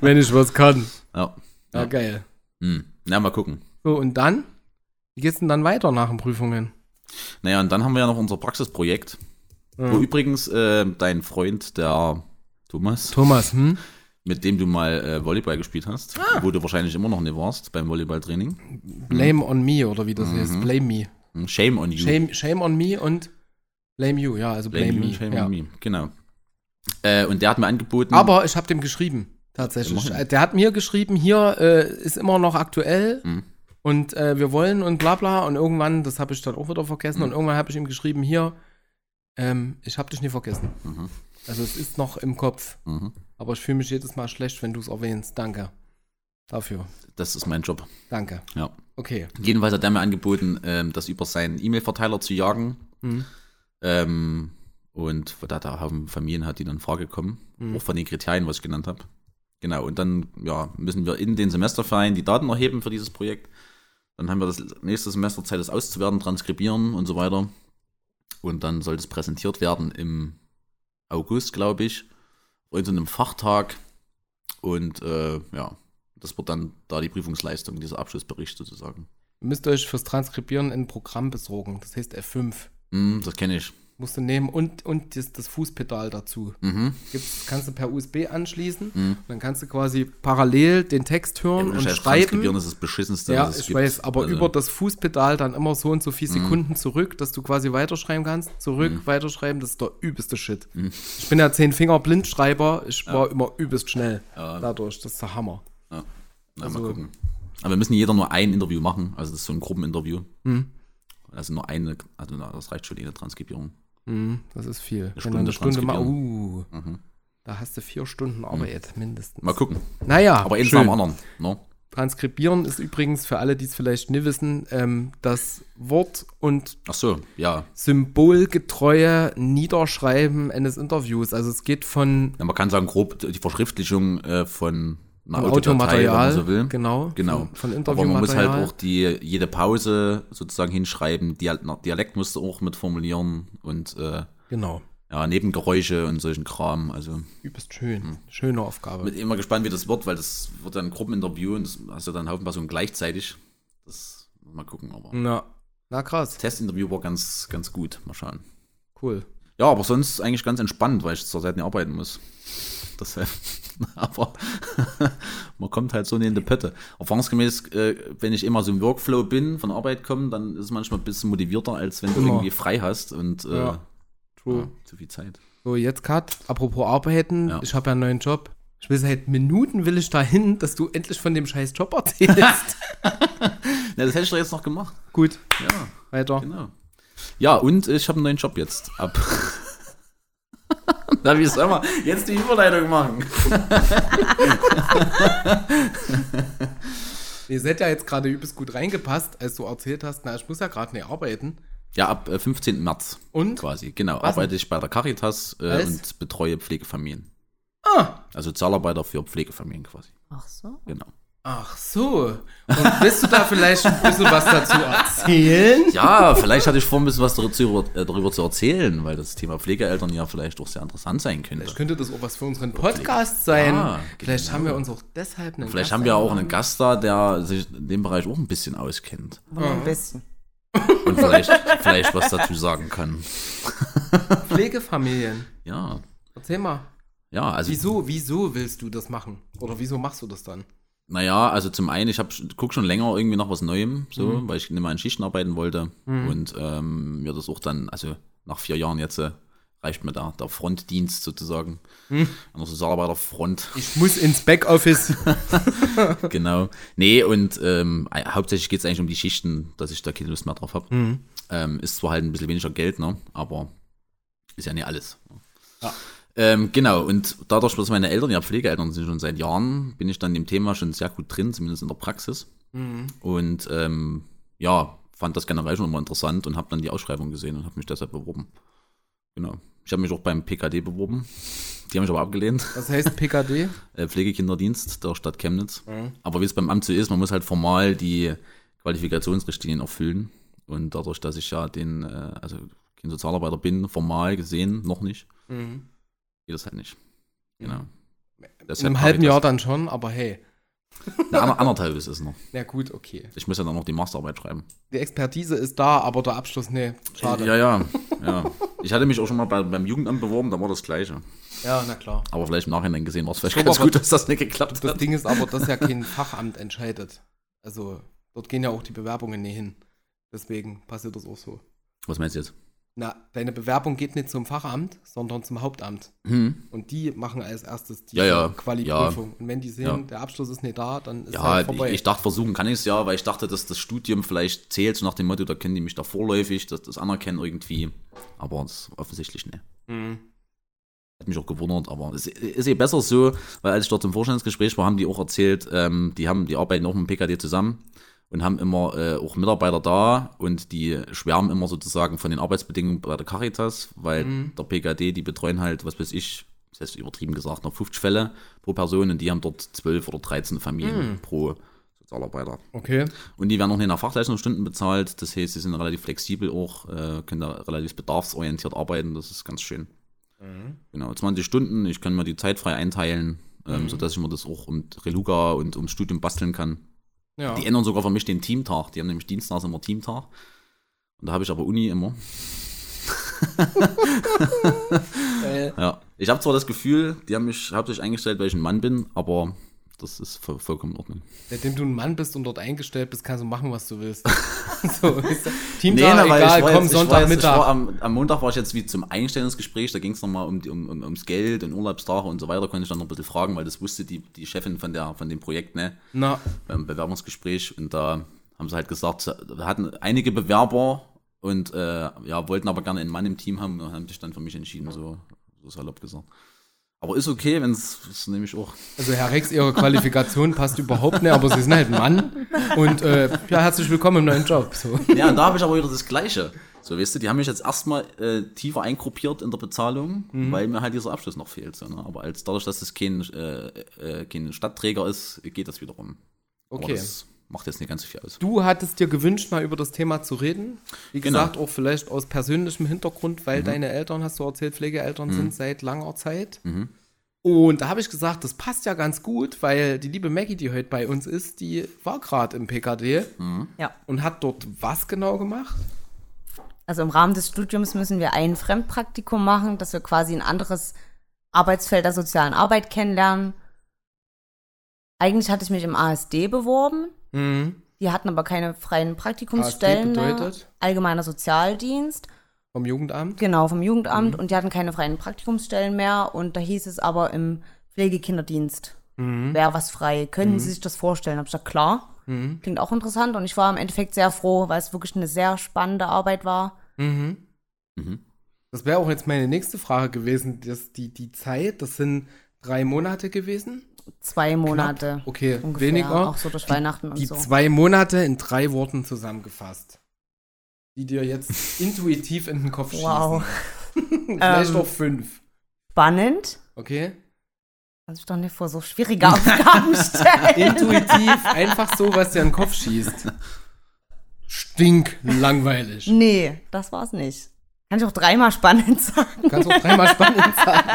Speaker 3: Wenn ich was kann.
Speaker 4: Ja.
Speaker 3: Ja,
Speaker 4: Ja.
Speaker 3: geil.
Speaker 4: Hm. Na, mal gucken.
Speaker 3: So, und dann? Wie geht's denn dann weiter nach den Prüfungen?
Speaker 4: Naja, und dann haben wir ja noch unser Praxisprojekt, wo übrigens äh, dein Freund, der Thomas,
Speaker 3: Thomas, hm?
Speaker 4: mit dem du mal äh, Volleyball gespielt hast,
Speaker 3: Ah.
Speaker 4: wo du wahrscheinlich immer noch nicht warst beim Volleyballtraining.
Speaker 3: Blame on me oder wie das heißt. Blame me.
Speaker 4: Hm, Shame on you.
Speaker 3: Shame, shame on me und blame you, ja, also blame,
Speaker 4: Blame you,
Speaker 3: me.
Speaker 4: shame
Speaker 3: ja.
Speaker 4: on me. Genau. Äh, und der hat mir angeboten.
Speaker 3: Aber ich habe dem geschrieben, tatsächlich.
Speaker 4: Immerhin.
Speaker 3: Der hat mir geschrieben, hier äh, ist immer noch aktuell
Speaker 4: Mhm.
Speaker 3: Und äh, wir wollen und bla bla. Und irgendwann, das habe ich dann auch wieder vergessen, und irgendwann habe ich ihm geschrieben, hier, ähm, ich habe dich nie vergessen.
Speaker 4: Mhm.
Speaker 3: Also es ist noch im Kopf.
Speaker 4: Mhm.
Speaker 3: Aber ich fühle mich jedes Mal schlecht, wenn du es erwähnst. Danke. Dafür.
Speaker 4: Das ist mein Job.
Speaker 3: Danke.
Speaker 4: Ja.
Speaker 3: Okay.
Speaker 4: Jedenfalls hat er mir angeboten, ähm, das über seinen E-Mail-Verteiler zu jagen.
Speaker 3: Mhm.
Speaker 4: Ähm, und da da haben Familien hat, die dann in Frage kommen.
Speaker 3: Mhm.
Speaker 4: Auch von den Kriterien, was ich genannt habe. Genau, und dann ja, müssen wir in den Semesterferien die Daten erheben für dieses Projekt. Dann haben wir das nächste Semester Zeit, das auszuwerten, transkribieren und so weiter. Und dann soll das präsentiert werden im August, glaube ich, in so einem Fachtag. Und äh, ja, das wird dann da die Prüfungsleistung, dieser Abschlussbericht sozusagen.
Speaker 3: Ihr müsst euch fürs Transkribieren ein Programm besorgen. Das heißt F5.
Speaker 4: Hm, das kenne ich.
Speaker 3: Musst du nehmen und, und das, das Fußpedal dazu.
Speaker 4: Mhm.
Speaker 3: Gibt's, kannst du per USB anschließen.
Speaker 4: Mhm.
Speaker 3: Dann kannst du quasi parallel den Text hören und
Speaker 4: Scheiß
Speaker 3: schreiben.
Speaker 4: Transkribieren ist das beschissenste,
Speaker 3: Ja, ich
Speaker 4: gibt.
Speaker 3: weiß, aber
Speaker 4: Also, Mhm.
Speaker 3: über das Fußpedal dann immer so und so viele Sekunden zurück, dass du quasi weiterschreiben kannst. Zurück, weiterschreiben, das ist der übelste Shit.
Speaker 4: Mhm.
Speaker 3: Ich bin ja zehn Finger Blindschreiber, ich war immer übelst schnell
Speaker 4: Ja.
Speaker 3: dadurch. Das ist der Hammer.
Speaker 4: Ja. Na,
Speaker 3: Also-
Speaker 4: mal gucken. Aber wir müssen jeder nur ein Interview machen. Also das ist so ein Gruppeninterview.
Speaker 3: Mhm.
Speaker 4: Also nur eine, also das reicht schon eine Transkribierung.
Speaker 3: Mhm, das ist viel. Wenn
Speaker 4: Stunde
Speaker 3: du eine Stunde mal, uh,
Speaker 4: Mhm.
Speaker 3: da hast du vier Stunden Arbeit mindestens.
Speaker 4: Mal gucken.
Speaker 3: Naja,
Speaker 4: Aber eins nach dem anderen. Ne?
Speaker 3: Transkribieren ist übrigens für alle, die es vielleicht nicht wissen, ähm, das Wort- und
Speaker 4: so, ja.
Speaker 3: symbolgetreue Niederschreiben eines Interviews. Also es geht von
Speaker 4: ja. Man kann sagen, grob die Verschriftlichung äh, von man
Speaker 3: Audiomaterial,
Speaker 4: so will.
Speaker 3: genau,
Speaker 4: Genau.
Speaker 3: von- von
Speaker 4: Aber man muss halt auch die, jede Pause sozusagen hinschreiben. Dial Dialekt musst du auch mit formulieren und äh,
Speaker 3: genau.
Speaker 4: ja, Nebengeräusche und solchen Kram. Also
Speaker 3: Übelst schön.
Speaker 4: Hm.
Speaker 3: Schöne Aufgabe.
Speaker 4: bin immer gespannt, wie das wird, weil das wird dann ein Gruppeninterview und das hast du dann Haufen Personen gleichzeitig. Das mal gucken, aber
Speaker 3: Na, na krass.
Speaker 4: Testinterview war ganz, ganz gut. Mal schauen.
Speaker 3: Cool.
Speaker 4: Ja, aber sonst eigentlich ganz entspannt, weil ich zur Seite nicht arbeiten muss. Deshalb. aber man kommt halt so in die Pötte. Erfahrungsgemäß, äh, wenn ich immer so im Workflow bin, von Arbeit komme, dann ist es manchmal ein bisschen motivierter, als wenn du
Speaker 3: Immer.
Speaker 4: irgendwie frei hast und äh,
Speaker 3: Ja.
Speaker 4: Zu viel Zeit.
Speaker 3: So, jetzt Kat, apropos Arbeiten,
Speaker 4: Ja.
Speaker 3: ich habe ja einen neuen Job. Ich will seit Minuten will ich dahin, dass du endlich von dem scheiß Job erzählst.
Speaker 4: Ja, das hätte ich doch jetzt noch gemacht.
Speaker 3: Gut,
Speaker 4: Ja,
Speaker 3: weiter.
Speaker 4: genau. Ja, und ich habe einen neuen Job jetzt. Ab. Na, wie soll man jetzt die Überleitung machen?
Speaker 3: Ihr seid ja jetzt gerade übelst gut reingepasst, als du erzählt hast, na, ich muss ja gerade nicht arbeiten.
Speaker 4: Ja, ab äh, 15. März
Speaker 3: Und?
Speaker 4: quasi. Genau,
Speaker 3: Was
Speaker 4: arbeite ich bei der Caritas äh, und betreue Pflegefamilien.
Speaker 3: Ah,
Speaker 4: Also Zahlarbeiter für Pflegefamilien quasi.
Speaker 2: Ach so.
Speaker 4: Genau.
Speaker 3: Ach so. Und willst du da vielleicht ein bisschen was dazu erzählen?
Speaker 4: Ja, vielleicht hatte ich vor, ein bisschen was darüber, äh, darüber zu erzählen, weil das Thema Pflegeeltern ja vielleicht auch sehr interessant sein könnte.
Speaker 3: Vielleicht könnte das auch was für unseren Podcast sein.
Speaker 4: Ja,
Speaker 3: Vielleicht
Speaker 4: genau.
Speaker 3: haben wir uns auch deshalb einen
Speaker 4: Vielleicht
Speaker 3: Gast
Speaker 4: haben wir auch einen Gast da, der sich in dem Bereich auch ein bisschen auskennt
Speaker 2: Aber ein bisschen.
Speaker 4: und vielleicht, vielleicht was dazu sagen kann.
Speaker 3: Pflegefamilien.
Speaker 4: Ja,
Speaker 3: Erzähl mal.
Speaker 4: ja, also
Speaker 3: Wieso, wieso willst du das machen? Oder wieso machst du das dann?
Speaker 4: Naja, also zum einen, ich hab, guck schon länger irgendwie nach was Neuem, so,
Speaker 3: Mhm.
Speaker 4: weil ich nicht mehr in Schichten arbeiten wollte. Und ähm, mir das auch dann, also nach vier Jahren jetzt äh, reicht mir da der Frontdienst sozusagen.
Speaker 3: Mhm.
Speaker 4: An der Sozialarbeiterfront.
Speaker 3: Ich muss ins Backoffice.
Speaker 4: genau. Nee, und ähm, äh, hauptsächlich geht es eigentlich um die Schichten, dass ich da keine Lust mehr drauf habe.
Speaker 3: Mhm.
Speaker 4: Ähm, ist zwar halt ein bisschen weniger Geld, ne? Aber ist ja nicht alles.
Speaker 3: Ja.
Speaker 4: Ähm, genau, und dadurch, dass meine Eltern ja Pflegeeltern sind schon seit Jahren, bin ich dann im Thema schon sehr gut drin, zumindest in der Praxis.
Speaker 3: Mhm.
Speaker 4: Und ähm, ja, fand das generell schon immer interessant und habe dann die Ausschreibung gesehen und habe mich deshalb beworben. Genau. Ich habe mich auch beim PKD beworben. Die haben mich aber abgelehnt.
Speaker 3: Was heißt PKD?
Speaker 4: Äh, Pflegekinderdienst der Stadt Chemnitz.
Speaker 3: Mhm.
Speaker 4: Aber wie es beim Amt so ist, man muss halt formal die Qualifikationsrichtlinien erfüllen. Und dadurch, dass ich ja den, äh, also kein Sozialarbeiter bin, formal gesehen, noch nicht,
Speaker 3: Mhm.
Speaker 4: Geht das halt nicht. Genau.
Speaker 3: In
Speaker 4: Deshalb
Speaker 3: einem halben Jahr
Speaker 4: das-
Speaker 3: dann schon, aber hey.
Speaker 4: Na, ander- anderthalb ist es noch.
Speaker 3: Na gut, okay.
Speaker 4: Ich muss ja dann noch die Masterarbeit schreiben.
Speaker 3: Die Expertise ist da, aber der Abschluss, nee, schade.
Speaker 4: Ja, ja, ja. Ich hatte mich auch schon mal bei, beim Jugendamt beworben, da war das Gleiche.
Speaker 3: Ja, na klar.
Speaker 4: Aber vielleicht im Nachhinein gesehen war es vielleicht ganz gut, dass das nicht geklappt
Speaker 3: Das
Speaker 4: hat.
Speaker 3: Ding ist aber, dass ja kein Fachamt entscheidet. Also, dort gehen ja auch die Bewerbungen nie hin. Deswegen passiert das auch so.
Speaker 4: Was meinst du jetzt?
Speaker 3: Na, deine Bewerbung geht nicht zum Fachamt, sondern zum Hauptamt.
Speaker 4: Hm.
Speaker 3: Und die machen als erstes die
Speaker 4: Ja, ja,
Speaker 3: Quali-Prüfung. Und wenn die sehen,
Speaker 4: Ja.
Speaker 3: der Abschluss ist nicht da, dann ist
Speaker 4: Ja,
Speaker 3: halt
Speaker 4: ich,
Speaker 3: vorbei.
Speaker 4: ich dachte, versuchen kann ich es ja, weil ich dachte, dass das Studium vielleicht zählt, so nach dem Motto, da kennen die mich da vorläufig, dass das anerkennen irgendwie. Aber das offensichtlich nicht.
Speaker 3: Mhm.
Speaker 4: Hat mich auch gewundert, aber es ist eh besser so, weil als ich dort im Vorstellungsgespräch war, haben die auch erzählt, ähm, die haben, die arbeiten auch mit dem PKD zusammen und haben immer äh, auch Mitarbeiter da und die schwärmen immer sozusagen von den Arbeitsbedingungen bei der Caritas, weil
Speaker 3: Mhm.
Speaker 4: der PKD, die betreuen halt, was weiß ich, das heißt übertrieben gesagt, noch 50 Fälle pro Person und die haben dort 12 oder 13 Familien
Speaker 3: Mhm.
Speaker 4: pro Sozialarbeiter.
Speaker 3: Okay.
Speaker 4: Und die werden auch nicht nach Fachleistungsstunden bezahlt, das heißt, sie sind relativ flexibel auch, äh, können da relativ bedarfsorientiert arbeiten, das ist ganz schön. Genau, 20 Stunden, ich kann mir die Zeit frei einteilen, ähm,
Speaker 3: Mhm.
Speaker 4: sodass ich mir das auch um Reluga und ums Studium basteln kann.
Speaker 3: Ja.
Speaker 4: Die ändern sogar für mich den Teamtag. Die haben nämlich dienstags immer Teamtag. Und da habe ich aber Uni immer. Ja. Ich habe zwar das Gefühl, die haben mich hauptsächlich eingestellt, weil ich ein Mann bin, aber das ist voll, vollkommen in Ordnung.
Speaker 3: Seitdem du ein Mann bist und dort eingestellt bist, kannst du machen, was du willst. so, ist Teamtag,
Speaker 4: na,
Speaker 3: egal, komm,
Speaker 4: jetzt, war jetzt, war am, am Montag war ich jetzt wie zum Einstellungsgespräch, da ging es nochmal um, um, um, ums Geld und Urlaubstage und so weiter, konnte ich dann noch ein bisschen fragen, weil das wusste die, die Chefin von, der, von dem Projekt, ne?
Speaker 3: Na,
Speaker 4: beim Bewerbungsgespräch und da haben sie halt gesagt, wir hatten einige Bewerber und äh, ja, wollten aber gerne einen Mann im Team haben und haben sich dann für mich entschieden, so, so salopp gesagt. Aber ist okay, wenn es nämlich auch.
Speaker 3: Also Herr Rex, Ihre Qualifikation passt überhaupt nicht, aber Sie sind halt ein Mann. Und äh, ja, herzlich willkommen im neuen Job. So.
Speaker 4: Ja, und da habe ich aber wieder das Gleiche. So, weißt du, die haben mich jetzt erstmal äh, tiefer eingruppiert in der Bezahlung, weil mir halt dieser Abschluss noch fehlt. So, ne? Aber als dadurch, dass es kein, äh, äh, kein Stadtträger ist, geht das wiederum.
Speaker 3: Okay.
Speaker 4: das macht jetzt nicht ganz so viel aus.
Speaker 3: Du hattest dir gewünscht, mal über das Thema zu reden. Wie
Speaker 4: Genau.
Speaker 3: gesagt, auch vielleicht aus persönlichem Hintergrund, weil deine Eltern, hast du erzählt, Pflegeeltern sind seit langer Zeit.
Speaker 4: Mhm.
Speaker 3: Und da habe ich gesagt, das passt ja ganz gut, weil die liebe Maggie, die heute bei uns ist, die war gerade im PKD
Speaker 2: Ja.
Speaker 3: und hat dort was genau gemacht?
Speaker 2: Also im Rahmen des Studiums müssen wir ein Fremdpraktikum machen, dass wir quasi ein anderes Arbeitsfeld der sozialen Arbeit kennenlernen. Eigentlich hatte ich mich im ASD beworben.
Speaker 3: Mhm.
Speaker 2: Die hatten aber keine freien Praktikumsstellen.
Speaker 3: ASD
Speaker 2: mehr.
Speaker 3: bedeutet?
Speaker 2: Allgemeiner Sozialdienst.
Speaker 3: Vom Jugendamt?
Speaker 2: Genau, vom Jugendamt. Und die hatten keine freien Praktikumsstellen mehr. Und da hieß es aber im Pflegekinderdienst wäre was frei. Können Sie sich das vorstellen? Hab ich gesagt, klar. Klingt auch interessant. Und ich war im Endeffekt sehr froh, weil es wirklich eine sehr spannende Arbeit war.
Speaker 3: Mhm.
Speaker 4: Mhm.
Speaker 3: Das wäre auch jetzt meine nächste Frage gewesen. Das, die, die Zeit, das sind drei Monate gewesen.
Speaker 2: Zwei Monate.
Speaker 3: Okay,
Speaker 2: Ungefähr,
Speaker 3: weniger.
Speaker 2: auch so durch Weihnachten und
Speaker 3: Die
Speaker 2: so.
Speaker 3: zwei Monate in drei Worten zusammengefasst. Die dir jetzt intuitiv in den Kopf
Speaker 2: Wow.
Speaker 3: schießen. Vielleicht
Speaker 2: Ähm.
Speaker 3: auch fünf.
Speaker 2: Spannend.
Speaker 3: Okay?
Speaker 2: Kannst du doch nicht vor so schwierige Aufgaben stellen.
Speaker 3: Intuitiv einfach so, was dir in den Kopf schießt. Stink langweilig.
Speaker 2: nee, das war's nicht. Kann ich auch dreimal spannend sagen.
Speaker 3: Kannst auch dreimal spannend sagen.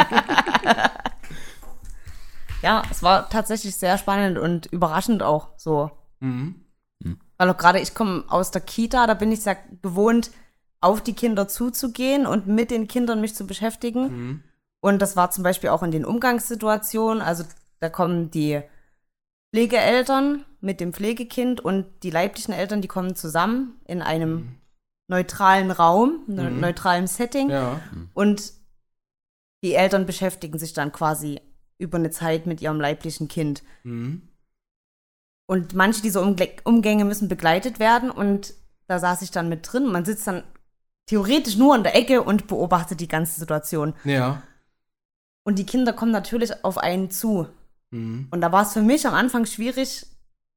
Speaker 2: Ja, es war tatsächlich sehr spannend und überraschend auch so.
Speaker 3: Mhm.
Speaker 2: Weil auch gerade ich komme aus der Kita, da bin ich sehr gewohnt, auf die Kinder zuzugehen und mit den Kindern mich zu beschäftigen.
Speaker 3: Mhm.
Speaker 2: Und das war zum Beispiel auch in den Umgangssituationen. Also da kommen die Pflegeeltern mit dem Pflegekind und die leiblichen Eltern, die kommen zusammen in einem neutralen Raum,
Speaker 3: Mhm.
Speaker 2: neutralen Setting.
Speaker 3: Ja.
Speaker 2: Und die Eltern beschäftigen sich dann quasi über eine Zeit mit ihrem leiblichen Kind.
Speaker 3: Mhm.
Speaker 2: Und manche dieser Umgänge müssen begleitet werden und da saß ich dann mit drin. Man sitzt dann theoretisch nur in der Ecke und beobachtet die ganze Situation.
Speaker 3: Ja.
Speaker 2: Und die Kinder kommen natürlich auf einen zu.
Speaker 3: Mhm.
Speaker 2: Und da war es für mich am Anfang schwierig,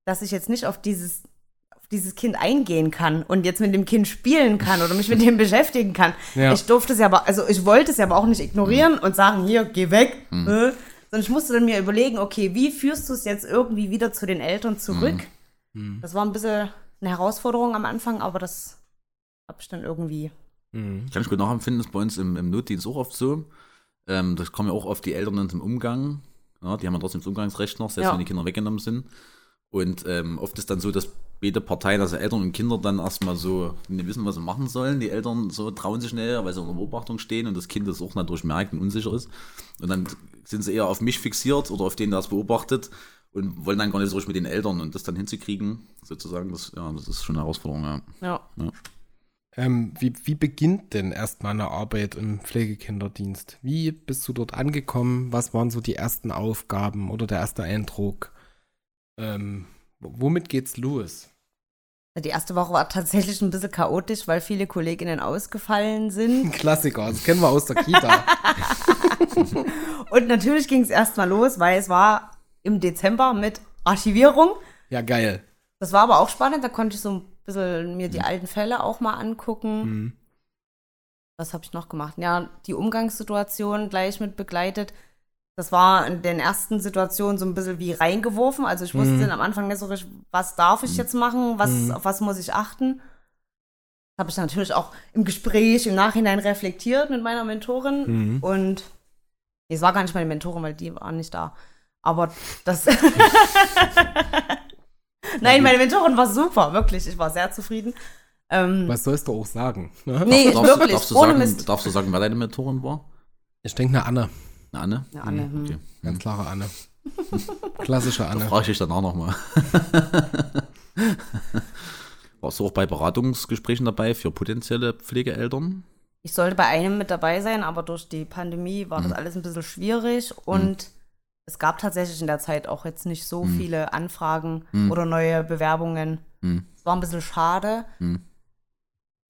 Speaker 2: dass ich jetzt nicht auf dieses, auf dieses Kind eingehen kann und jetzt mit dem Kind spielen kann oder mich mit dem beschäftigen kann.
Speaker 3: Ja.
Speaker 2: Ich durfte es ja aber, also ich wollte es ja aber auch nicht ignorieren und sagen, hier, geh weg. Äh, sondern ich musste dann mir überlegen, okay, wie führst du es jetzt irgendwie wieder zu den Eltern zurück? Das war ein bisschen eine Herausforderung am Anfang, aber das habe ich dann irgendwie.
Speaker 3: Mhm.
Speaker 4: Kann ich gut nachempfinden, ist bei uns im, im Notdienst auch oft so. Ähm, das kommen ja auch oft die Eltern dann zum Umgang. Ja, die haben ja trotzdem das Umgangsrecht noch, selbst
Speaker 2: Ja.
Speaker 4: wenn die Kinder weggenommen sind. Und ähm, oft ist dann so, dass beide Parteien, also Eltern und Kinder, dann erstmal so nicht wissen, was sie machen sollen. Die Eltern so trauen sich schnell, weil sie unter Beobachtung stehen und das Kind das auch natürlich merkt und unsicher ist. Und dann sind sie eher auf mich fixiert oder auf den, der es beobachtet und wollen dann gar nicht so richtig mit den Eltern und das dann hinzukriegen, sozusagen, das, ja, das ist schon eine Herausforderung, ja.
Speaker 2: Ja.
Speaker 3: Ähm, wie, wie beginnt denn erstmal eine Arbeit im Pflegekinderdienst? Wie bist du dort angekommen? Was waren so die ersten Aufgaben oder der erste Eindruck? Ähm, womit geht's los?
Speaker 2: Die erste Woche war tatsächlich ein bisschen chaotisch, weil viele Kolleginnen ausgefallen sind.
Speaker 3: Ein Klassiker, das kennen wir aus der Kita.
Speaker 2: Und natürlich ging es erstmal los, weil es war im Dezember mit Archivierung.
Speaker 3: ja, geil.
Speaker 2: Das war aber auch spannend, da konnte ich so ein bisschen mir die alten Fälle auch mal angucken.
Speaker 3: Mhm.
Speaker 2: Was habe ich noch gemacht? Ja, die Umgangssituation gleich mit begleitet. Das war in den ersten Situationen so ein bisschen wie reingeworfen. Also ich wusste
Speaker 3: Mhm.
Speaker 2: dann am Anfang nicht so richtig, was darf ich jetzt machen, was,
Speaker 3: Mhm.
Speaker 2: auf was muss ich achten. Habe ich natürlich auch im Gespräch im Nachhinein reflektiert mit meiner Mentorin.
Speaker 3: Mhm.
Speaker 2: Und nee, es war gar nicht meine Mentorin, weil die war nicht da. Aber das. Nein, meine Mentorin war super, wirklich. Ich war sehr zufrieden. Ähm,
Speaker 3: Was sollst du auch sagen? Ne?
Speaker 2: nee,
Speaker 4: Darfst, du-
Speaker 2: wirklich,
Speaker 4: darfst, du sagen, darfst du sagen, wer deine Mentorin war?
Speaker 3: Ich denke eine Anne.
Speaker 4: Eine Anne?
Speaker 2: Ja, Anne, hm.
Speaker 4: Okay.
Speaker 3: Ganz klare Anne. Klassische
Speaker 4: Da
Speaker 3: Anne.
Speaker 4: frage ich dich danach nochmal. Warst du auch bei Beratungsgesprächen dabei für potenzielle Pflegeeltern?
Speaker 2: Ich sollte bei einem mit dabei sein, aber durch die Pandemie war das alles ein bisschen schwierig und es gab tatsächlich in der Zeit auch jetzt nicht so viele Anfragen oder neue Bewerbungen.
Speaker 4: Hm.
Speaker 2: Es war ein bisschen schade.
Speaker 4: Hm.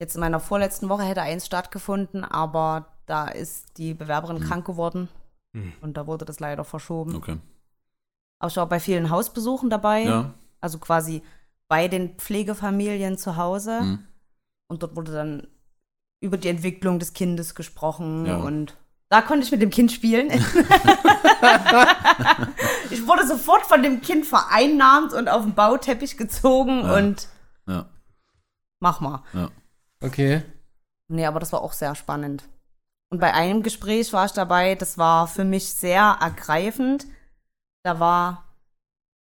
Speaker 2: Jetzt in meiner vorletzten Woche hätte eins stattgefunden, aber da ist die Bewerberin krank geworden Und da wurde das leider verschoben.
Speaker 4: Okay.
Speaker 2: Aber ich war bei vielen Hausbesuchen dabei.
Speaker 4: Ja.
Speaker 2: Also quasi bei den Pflegefamilien zu Hause.
Speaker 4: Mhm.
Speaker 2: Und dort wurde dann über die Entwicklung des Kindes gesprochen.
Speaker 4: Ja.
Speaker 2: Und da konnte ich mit dem Kind spielen. ich wurde sofort von dem Kind vereinnahmt und auf den Bauteppich gezogen
Speaker 4: Ja.
Speaker 2: und
Speaker 4: Ja.
Speaker 2: mach mal.
Speaker 4: Ja.
Speaker 3: Okay.
Speaker 2: Nee, aber das war auch sehr spannend. Und bei einem Gespräch war ich dabei, das war für mich sehr ergreifend. Da war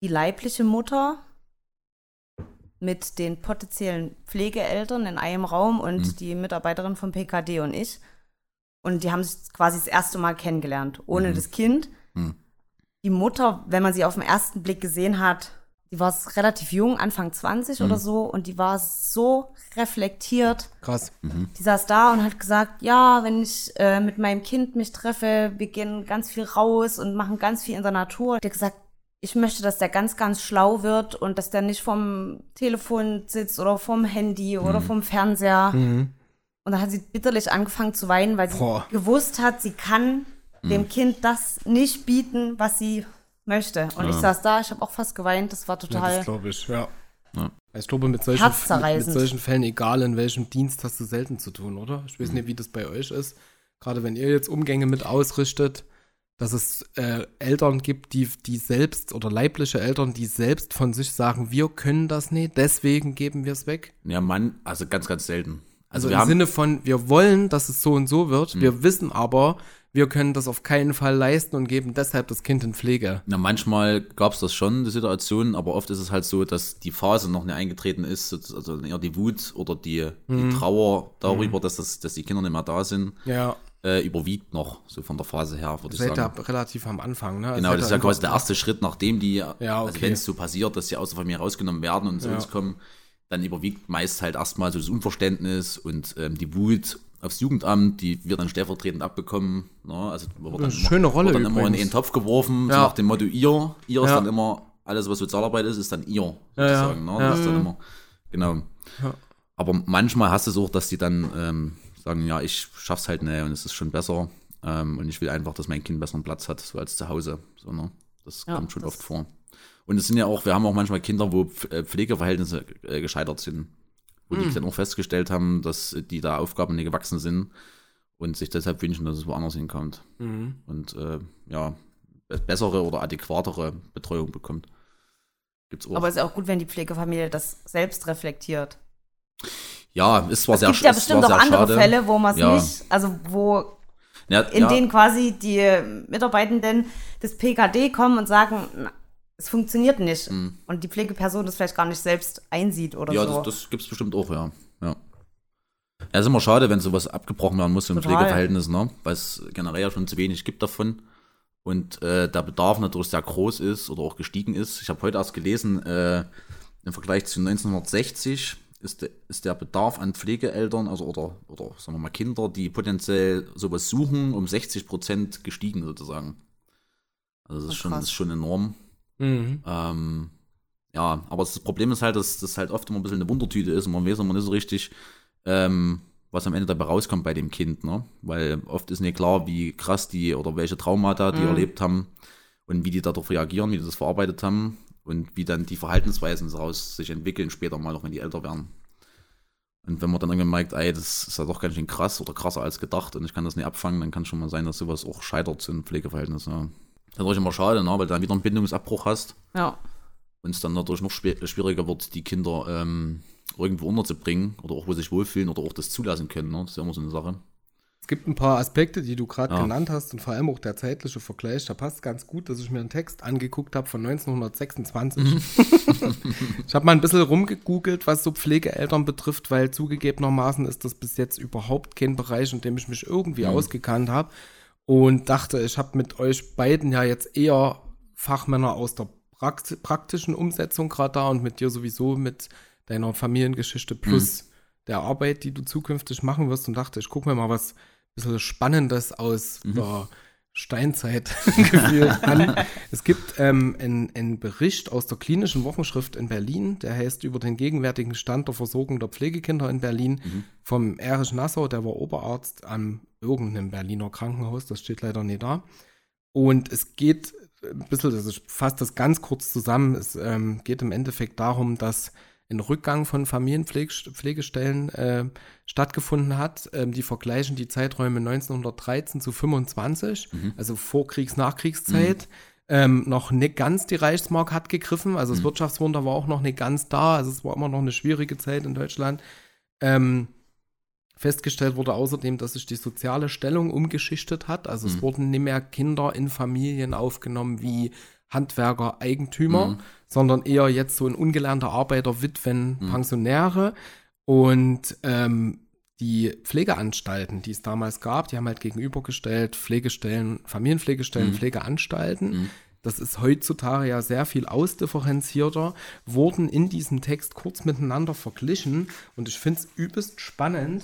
Speaker 2: die leibliche Mutter mit den potenziellen Pflegeeltern in einem Raum und
Speaker 4: Mhm.
Speaker 2: die Mitarbeiterin vom PKD und ich. Und die haben sich quasi das erste Mal kennengelernt, ohne
Speaker 4: Mhm.
Speaker 2: das Kind.
Speaker 4: Mhm.
Speaker 2: Die Mutter, wenn man sie auf den ersten Blick gesehen hat, die war relativ jung, Anfang 20
Speaker 4: Mhm.
Speaker 2: oder so, und die war so reflektiert.
Speaker 3: Krass.
Speaker 2: Die saß da und hat gesagt, ja, wenn ich äh, mit meinem Kind mich treffe, wir gehen ganz viel raus und machen ganz viel in der Natur. Die hat gesagt, ich möchte, dass der ganz, ganz schlau wird und dass der nicht vom Telefon sitzt oder vom Handy oder vom Fernseher.
Speaker 3: Mhm.
Speaker 2: Und dann hat sie bitterlich angefangen zu weinen, weil sie
Speaker 3: Boah.
Speaker 2: gewusst hat, sie kann dem Kind das nicht bieten, was sie möchte. Und ich saß da, ich habe auch fast geweint, das war
Speaker 3: Ja,
Speaker 2: total.
Speaker 3: das glaube ich, ja.
Speaker 4: Ja.
Speaker 3: Ich glaube, mit solchen, mit, mit solchen Fällen, egal in welchem Dienst, hast du selten zu tun, oder? Ich weiß nicht, wie das bei euch ist. Gerade wenn ihr jetzt Umgänge mit ausrichtet, dass es äh, Eltern gibt, die, die selbst oder leibliche Eltern, die selbst von sich sagen, wir können das nicht, deswegen geben wir es weg.
Speaker 4: Ja, Mann, also ganz, ganz selten.
Speaker 3: Also,
Speaker 4: wir
Speaker 3: im
Speaker 4: haben,
Speaker 3: Sinne von, wir wollen, dass es so und so wird, wir wissen aber, wir können das auf keinen Fall leisten und geben deshalb das Kind in Pflege.
Speaker 4: Na, manchmal gab es das schon, die Situation, aber oft ist es halt so, dass die Phase noch nicht eingetreten ist, also eher die Wut oder die, die Trauer darüber, dass, das, dass die Kinder nicht mehr da sind,
Speaker 3: Ja,
Speaker 4: äh, überwiegt noch, so von der Phase her, würde ich sagen.
Speaker 3: da relativ am Anfang, ne?
Speaker 4: Genau, das ist ja quasi der erste Schritt, nachdem die, also
Speaker 3: okay.
Speaker 4: wenn es so passiert, dass sie aus der Familie rausgenommen werden und zu
Speaker 3: Ja.
Speaker 4: uns kommen, dann überwiegt meist halt erstmal so das Unverständnis und ähm, die Wut aufs Jugendamt, die wird dann stellvertretend abbekommen. Ne? Also wird dann
Speaker 3: Eine schöne Rolle
Speaker 4: wird dann immer in einen Topf geworfen, so
Speaker 3: Ja.
Speaker 4: nach dem Motto ihr. Ihr ist
Speaker 3: Ja.
Speaker 4: dann immer, alles was Sozialarbeit ist, ist dann ihr,
Speaker 3: Ja, ja.
Speaker 4: sozusagen. Ne?
Speaker 3: Ja.
Speaker 4: Das ist dann immer, genau.
Speaker 3: Ja.
Speaker 4: Aber manchmal hast du es auch, dass die dann ähm, sagen, ja, ich schaff's halt nicht und es ist schon besser. Ähm, und ich will einfach, dass mein Kind einen besseren Platz hat, so als zu Hause. So, ne? Das
Speaker 2: Ja,
Speaker 4: kommt schon
Speaker 2: das-
Speaker 4: oft vor. Und es sind ja auch, wir haben auch manchmal Kinder, wo äh, Pflegeverhältnisse äh, gescheitert sind. Wo
Speaker 3: Hm.
Speaker 4: die dann auch festgestellt haben, dass die da Aufgaben nicht gewachsen sind und sich deshalb wünschen, dass es woanders hinkommt.
Speaker 3: Mhm.
Speaker 4: Und äh, ja, be- bessere oder adäquatere Betreuung bekommt. Gibt's auch.
Speaker 2: Aber es ist auch gut, wenn die Pflegefamilie das selbst reflektiert.
Speaker 4: ja, ist zwar
Speaker 2: Es
Speaker 4: sehr
Speaker 2: gibt ja bestimmt auch andere
Speaker 4: schade.
Speaker 2: Fälle, wo man es
Speaker 4: Ja.
Speaker 2: nicht, also wo
Speaker 4: Ja,
Speaker 2: in
Speaker 4: ja.
Speaker 2: denen quasi die Mitarbeitenden des PKD kommen und sagen, na, es funktioniert nicht. Und die Pflegeperson das vielleicht gar nicht selbst einsieht oder
Speaker 4: Mhm. Ja,
Speaker 2: so.
Speaker 4: das, das gibt es bestimmt auch, ja. Ja. Ja, ist immer schade, wenn sowas abgebrochen werden muss im. Pflegeverhältnis, ne? Weil es generell ja schon zu wenig gibt davon. Und äh, der Bedarf natürlich sehr groß ist oder auch gestiegen ist. Ich habe heute erst gelesen, äh, im Vergleich zu 1960 ist, de, ist der Bedarf an Pflegeeltern, also oder, oder sagen wir mal Kinder, die potenziell sowas suchen, um 60 Prozent gestiegen sozusagen. Also das ist, schon, das ist schon enorm.
Speaker 3: Mhm.
Speaker 4: Ähm, ja, aber das Problem ist halt, dass das halt oft immer ein bisschen eine Wundertüte ist und man weiß immer nicht so richtig, ähm, was am Ende dabei rauskommt bei dem Kind, ne? Weil oft ist nicht klar, wie krass die oder welche Traumata die erlebt haben und wie die darauf reagieren, wie die das verarbeitet haben und wie dann die Verhaltensweisen daraus sich entwickeln später mal, auch wenn die älter werden. Und wenn man dann irgendwann merkt, ey, das ist ja doch ganz schön krass oder krasser als gedacht und ich kann das nicht abfangen, dann kann schon mal sein, dass sowas auch scheitert in Pflegeverhältnissen. Ja. Das ist natürlich immer schade, ne? weil du dann wieder einen Bindungsabbruch hast
Speaker 2: ja.
Speaker 4: und es dann natürlich noch schwieriger wird, die Kinder ähm, irgendwo unterzubringen oder auch wo sie sich wohlfühlen oder auch das zulassen können. Ne? Das ist ja immer so eine Sache.
Speaker 3: Es gibt ein paar Aspekte, die du gerade
Speaker 4: Ja.
Speaker 3: genannt hast und vor allem auch der zeitliche Vergleich. Da passt ganz gut, dass ich mir einen Text angeguckt habe von 1926.
Speaker 4: Mhm.
Speaker 3: ich habe mal ein bisschen rumgegoogelt, was so Pflegeeltern betrifft, weil zugegebenermaßen ist das bis jetzt überhaupt kein Bereich, in dem ich mich irgendwie
Speaker 4: Mhm.
Speaker 3: ausgekannt habe. Und dachte, ich habe mit euch beiden ja jetzt eher Fachmänner aus der Prakt praktischen Umsetzung gerade da und mit dir sowieso mit deiner Familiengeschichte plus der Arbeit, die du zukünftig machen wirst. Und dachte, ich gucke mir mal was bisschen Spannendes aus der Steinzeit gefühlt an. Es gibt ähm, einen, Bericht aus der klinischen Wochenschrift in Berlin, der heißt über den gegenwärtigen Stand der Versorgung der Pflegekinder in Berlin vom Erich Nassau, der war Oberarzt an irgendeinem Berliner Krankenhaus, das steht leider nicht da. Und es geht ein bisschen, das ist, fasst das ganz kurz zusammen, es ähm, geht im Endeffekt darum, dass ein Rückgang von Familienpflegestellen äh, stattgefunden hat. Ähm, die vergleichen die Zeiträume 1913 zu 25,
Speaker 4: Mhm.
Speaker 3: also Vorkriegs-, Nachkriegszeit. Ähm, noch nicht ganz die Reichsmark hat gegriffen, also das
Speaker 4: Mhm.
Speaker 3: Wirtschaftswunder war auch noch nicht ganz da, also es war immer noch eine schwierige Zeit in Deutschland. Ähm, festgestellt wurde außerdem, dass sich die soziale Stellung umgeschichtet hat, also es
Speaker 4: Mhm.
Speaker 3: wurden nicht mehr Kinder in Familien aufgenommen wie Handwerker, Eigentümer,
Speaker 4: Mhm.
Speaker 3: sondern eher jetzt so ein ungelernter Arbeiter, Witwen,
Speaker 4: Mhm.
Speaker 3: Pensionäre und ähm, die Pflegeanstalten, die es damals gab, die haben halt gegenübergestellt Pflegestellen, Familienpflegestellen,
Speaker 4: Mhm.
Speaker 3: Pflegeanstalten.
Speaker 4: Mhm.
Speaker 3: Das ist heutzutage ja sehr viel ausdifferenzierter, wurden in diesem Text kurz miteinander verglichen und ich finde es übelst spannend,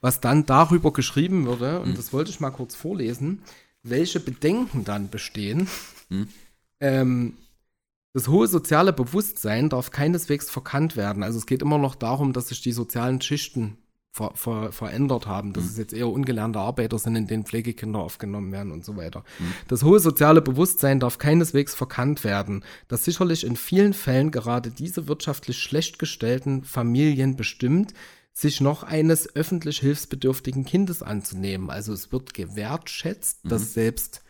Speaker 3: was dann darüber geschrieben würde, und das wollte ich mal kurz vorlesen, welche Bedenken dann bestehen.
Speaker 4: Mhm.
Speaker 3: Ähm, das hohe soziale Bewusstsein darf keineswegs verkannt werden. Also es geht immer noch darum, dass sich die sozialen Schichten ver ver verändert haben, dass es jetzt eher ungelernte Arbeiter sind, in denen Pflegekinder aufgenommen werden und so weiter. Das hohe soziale Bewusstsein darf keineswegs verkannt werden, das sicherlich in vielen Fällen gerade diese wirtschaftlich schlecht gestellten Familien bestimmt, sich noch eines öffentlich hilfsbedürftigen Kindes anzunehmen. Also es wird gewertschätzt, dass selbst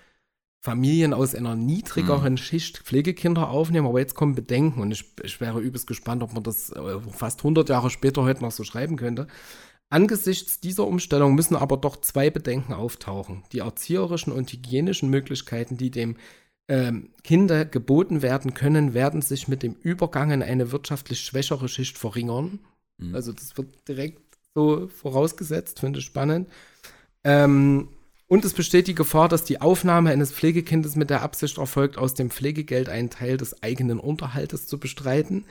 Speaker 3: Familien aus einer niedrigeren Schicht Pflegekinder aufnehmen, aber jetzt kommen Bedenken und ich, ich wäre übelst gespannt, ob man das äh, fast 100 Jahre später heute noch so schreiben könnte. Angesichts dieser Umstellung müssen aber doch zwei Bedenken auftauchen. Die erzieherischen und hygienischen Möglichkeiten, die dem ähm, Kinder geboten werden können, werden sich mit dem Übergang in eine wirtschaftlich schwächere Schicht verringern.
Speaker 4: Mhm.
Speaker 3: Also das wird direkt so vorausgesetzt, finde ich spannend. Ähm, und es besteht die Gefahr, dass die Aufnahme eines Pflegekindes mit der Absicht erfolgt, aus dem Pflegegeld einen Teil des eigenen Unterhaltes zu bestreiten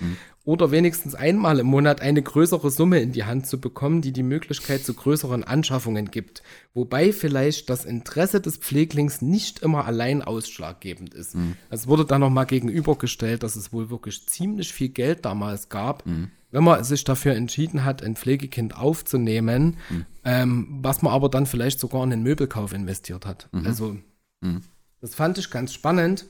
Speaker 3: oder wenigstens einmal im Monat eine größere Summe in die Hand zu bekommen, die die Möglichkeit zu größeren Anschaffungen gibt. Wobei vielleicht das Interesse des Pfleglings nicht immer allein ausschlaggebend ist. Es wurde dann nochmal gegenübergestellt, dass es wohl wirklich ziemlich viel Geld damals gab, wenn man sich dafür entschieden hat, ein Pflegekind aufzunehmen, ähm, was man aber dann vielleicht sogar in den Möbelkauf investiert hat. Also,
Speaker 4: Mhm.
Speaker 3: das fand ich ganz spannend.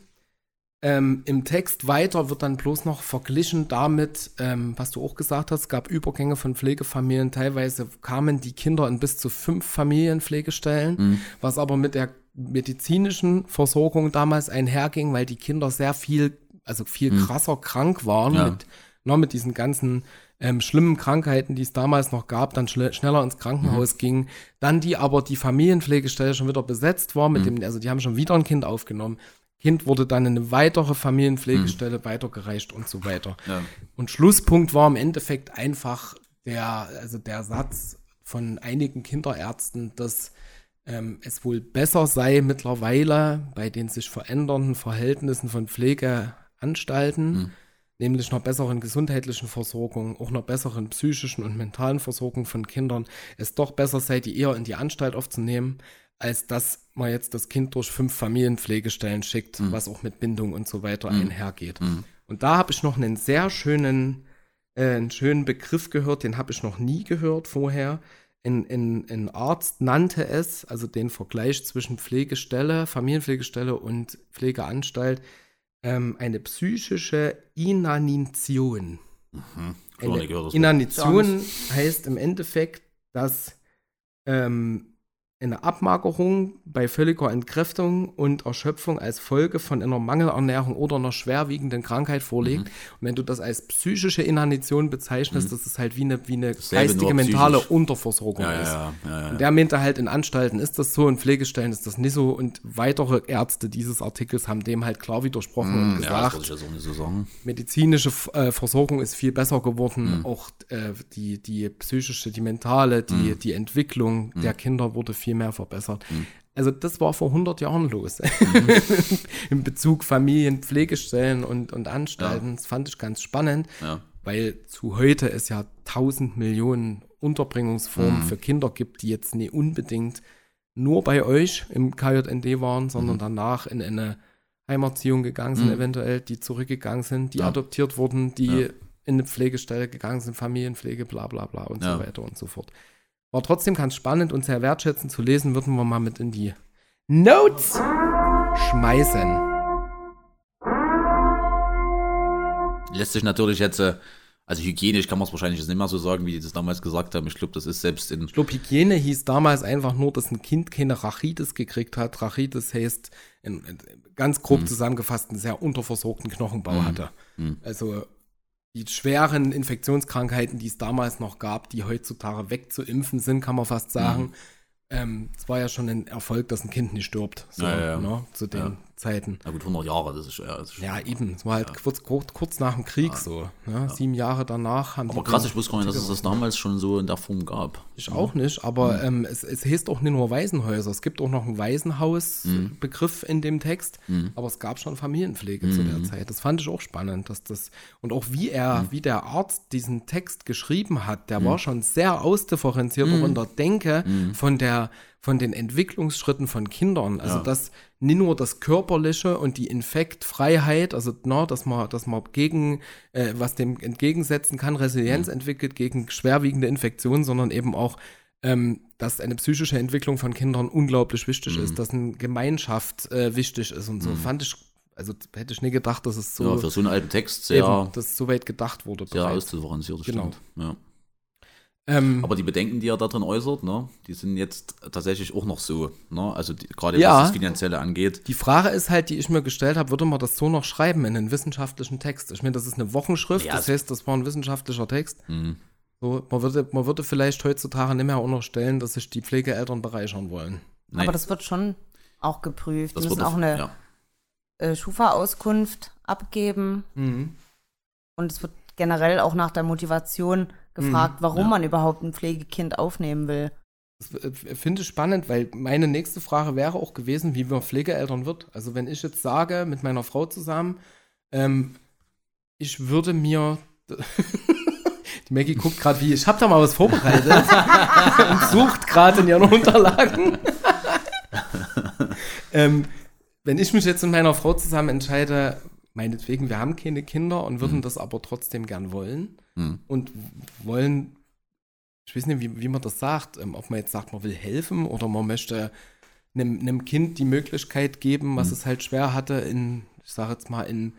Speaker 3: Ähm, Im Text weiter wird dann bloß noch verglichen damit, ähm, was du auch gesagt hast, gab Übergänge von Pflegefamilien. Teilweise kamen die Kinder in bis zu fünf Familienpflegestellen,
Speaker 4: Mhm.
Speaker 3: was aber mit der medizinischen Versorgung damals einherging, weil die Kinder sehr viel, also viel krasser krank waren
Speaker 4: Mhm. Ja.
Speaker 3: mit, ne, mit diesen ganzen ähm, schlimmen Krankheiten, die es damals noch gab, dann schle- schneller ins Krankenhaus
Speaker 4: Mhm.
Speaker 3: gingen. Dann die aber die Familienpflegestelle schon wieder besetzt war,
Speaker 4: Mhm.
Speaker 3: mit dem, also die haben schon wieder ein Kind aufgenommen. Kind wurde dann in eine weitere Familienpflegestelle weitergereicht und so weiter.
Speaker 4: Mhm. Ja.
Speaker 3: Und Schlusspunkt war im Endeffekt einfach der, also der Satz von einigen Kinderärzten, dass ähm, es wohl besser sei mittlerweile bei den sich verändernden Verhältnissen von Pflegeanstalten,
Speaker 4: Mhm.
Speaker 3: nämlich einer besseren gesundheitlichen Versorgung, auch einer besseren psychischen und mentalen Versorgung von Kindern, es doch besser sei, die eher in die Anstalt aufzunehmen, als dass man jetzt das Kind durch fünf Familienpflegestellen schickt, was auch mit Bindung und so weiter einhergeht. Und da habe ich noch einen sehr schönen, äh, einen schönen Begriff gehört, den habe ich noch nie gehört vorher. Ein, ein, ein Arzt nannte es, also den Vergleich zwischen Pflegestelle, Familienpflegestelle und Pflegeanstalt, ähm, eine psychische Inanition.
Speaker 4: Das Wort.
Speaker 3: Inanition heißt im Endeffekt, dass ähm, eine Abmagerung bei völliger Entkräftung und Erschöpfung als Folge von einer Mangelernährung oder einer schwerwiegenden Krankheit vorliegt.
Speaker 4: Mhm.
Speaker 3: Und wenn du das als psychische Inanition bezeichnest, das ist halt wie eine, wie eine
Speaker 4: Dasselbe,
Speaker 3: geistige, mentale. Unterversorgung
Speaker 4: Ja,
Speaker 3: ist.
Speaker 4: ja, ja.
Speaker 3: Und der meinte halt, in Anstalten ist das so, in Pflegestellen ist das nicht so. Und weitere Ärzte dieses Artikels haben dem halt klar widersprochen und
Speaker 4: Hm, Ja, das
Speaker 3: gesagt,
Speaker 4: so
Speaker 3: medizinische äh, Versorgung ist viel besser geworden.
Speaker 4: Mhm.
Speaker 3: Auch äh, die, die psychische, die mentale, die,
Speaker 4: Mhm.
Speaker 3: die Entwicklung der Kinder wurde viel mehr verbessert.
Speaker 4: Mhm.
Speaker 3: Also das war vor 100 Jahren los. Im Bezug Familien, Pflegestellen und, und Anstalten. Das fand ich ganz spannend,
Speaker 4: Ja.
Speaker 3: weil zu heute es ja 1000 Millionen Unterbringungsformen
Speaker 4: Mhm.
Speaker 3: für Kinder gibt, die jetzt nicht unbedingt nur bei euch im KJND waren, sondern
Speaker 4: Mhm.
Speaker 3: danach in eine Heimerziehung gegangen sind,
Speaker 4: Mhm.
Speaker 3: eventuell, die zurückgegangen sind, die
Speaker 4: Ja.
Speaker 3: adoptiert wurden, die
Speaker 4: Ja.
Speaker 3: in eine Pflegestelle gegangen sind, Familienpflege, bla bla bla und
Speaker 4: Ja.
Speaker 3: so weiter und so fort. War trotzdem ganz spannend und sehr wertschätzend zu lesen, würden wir mal mit in die Notes schmeißen.
Speaker 4: Lässt sich natürlich jetzt, äh, also hygienisch kann man es wahrscheinlich jetzt nicht mehr so sagen, wie die das damals gesagt haben. Ich glaube, das ist selbst in.
Speaker 3: Ich glaube, Hygiene hieß damals einfach nur, dass ein Kind keine Rachitis gekriegt hat. Rachitis heißt, in, in, ganz grob
Speaker 4: Mhm.
Speaker 3: zusammengefasst, einen sehr unterversorgten Knochenbau hatte. Also die schweren Infektionskrankheiten, die es damals noch gab, die heutzutage wegzuimpfen sind, kann man fast sagen.
Speaker 4: Mhm.
Speaker 3: Ähm, es war ja schon ein Erfolg, dass ein Kind nicht stirbt, so,
Speaker 4: Ja, ja.
Speaker 3: Ne, zu den
Speaker 4: Ja.
Speaker 3: Zeiten.
Speaker 4: Na gut, 100 Jahre, das ist, ja, das ist
Speaker 3: Ja, eben. Es war halt kurz, kurz, kurz nach dem Krieg so. Ne? Sieben Jahre danach haben
Speaker 4: Aber
Speaker 3: die
Speaker 4: krass,
Speaker 3: den
Speaker 4: ich wusste gar nicht, dass es das damals schon so in der Form gab.
Speaker 3: Ich auch nicht, aber ähm, es, es heißt auch nicht nur Waisenhäuser. Es gibt auch noch einen Waisenhaus-Begriff in dem Text, aber es gab schon Familienpflege zu der Zeit. Das fand ich auch spannend, dass das und auch wie er, wie der Arzt diesen Text geschrieben hat, der war schon sehr ausdifferenziert auch in der Denke von der von den Entwicklungsschritten von Kindern. Also
Speaker 4: Ja.
Speaker 3: dass nicht nur das Körperliche und die Infektfreiheit, also na, dass man, dass man gegen äh, was dem entgegensetzen kann, Resilienz entwickelt gegen schwerwiegende Infektionen, sondern eben auch ähm, dass eine psychische Entwicklung von Kindern unglaublich wichtig ist, dass eine Gemeinschaft äh, wichtig ist und so. Fand ich, also hätte ich nie gedacht, dass es so,
Speaker 4: ja, für so einen alten Text sehr,
Speaker 3: eben, dass so weit gedacht wurde.
Speaker 4: sehr
Speaker 3: bereits.
Speaker 4: ausdifferenziert, das
Speaker 3: Genau.
Speaker 4: stimmt. Ja.
Speaker 3: Ähm,
Speaker 4: Aber die Bedenken, die er da drin äußert, ne, die sind jetzt tatsächlich auch noch so. Ne? Also die, gerade
Speaker 3: Ja.
Speaker 4: was das Finanzielle angeht.
Speaker 3: die Frage ist halt, die ich mir gestellt habe, würde man das so noch schreiben in einen wissenschaftlichen Text? Ich meine, das ist eine Wochenschrift,
Speaker 4: Ja,
Speaker 3: das heißt, das war ein wissenschaftlicher Text.
Speaker 4: Mhm.
Speaker 3: So, man, würde, man würde vielleicht heutzutage nicht mehr unterstellen, dass sich die Pflegeeltern bereichern wollen.
Speaker 4: Nein,
Speaker 2: Aber das wird schon auch geprüft.
Speaker 4: das
Speaker 2: Die müssen auch eine
Speaker 4: ja.
Speaker 2: äh, Schufa-Auskunft abgeben. Und es wird generell auch nach der Motivation gefragt, warum
Speaker 4: ja.
Speaker 2: man überhaupt ein Pflegekind aufnehmen will.
Speaker 3: Das äh, finde ich spannend, weil meine nächste Frage wäre auch gewesen, wie man Pflegeeltern wird. Also wenn ich jetzt sage, mit meiner Frau zusammen, ähm, ich würde mir... Die Maggie guckt gerade wie, ich habe da mal was vorbereitet und sucht gerade in ihren Unterlagen. ähm, wenn ich mich jetzt mit meiner Frau zusammen entscheide, meinetwegen, wir haben keine Kinder und würden das aber trotzdem gern wollen
Speaker 4: Mhm.
Speaker 3: und wollen, ich weiß nicht, wie, wie man das sagt, ähm, ob man jetzt sagt, man will helfen oder man möchte einem, einem Kind die Möglichkeit geben, was es halt schwer hatte, in, ich sage jetzt mal, in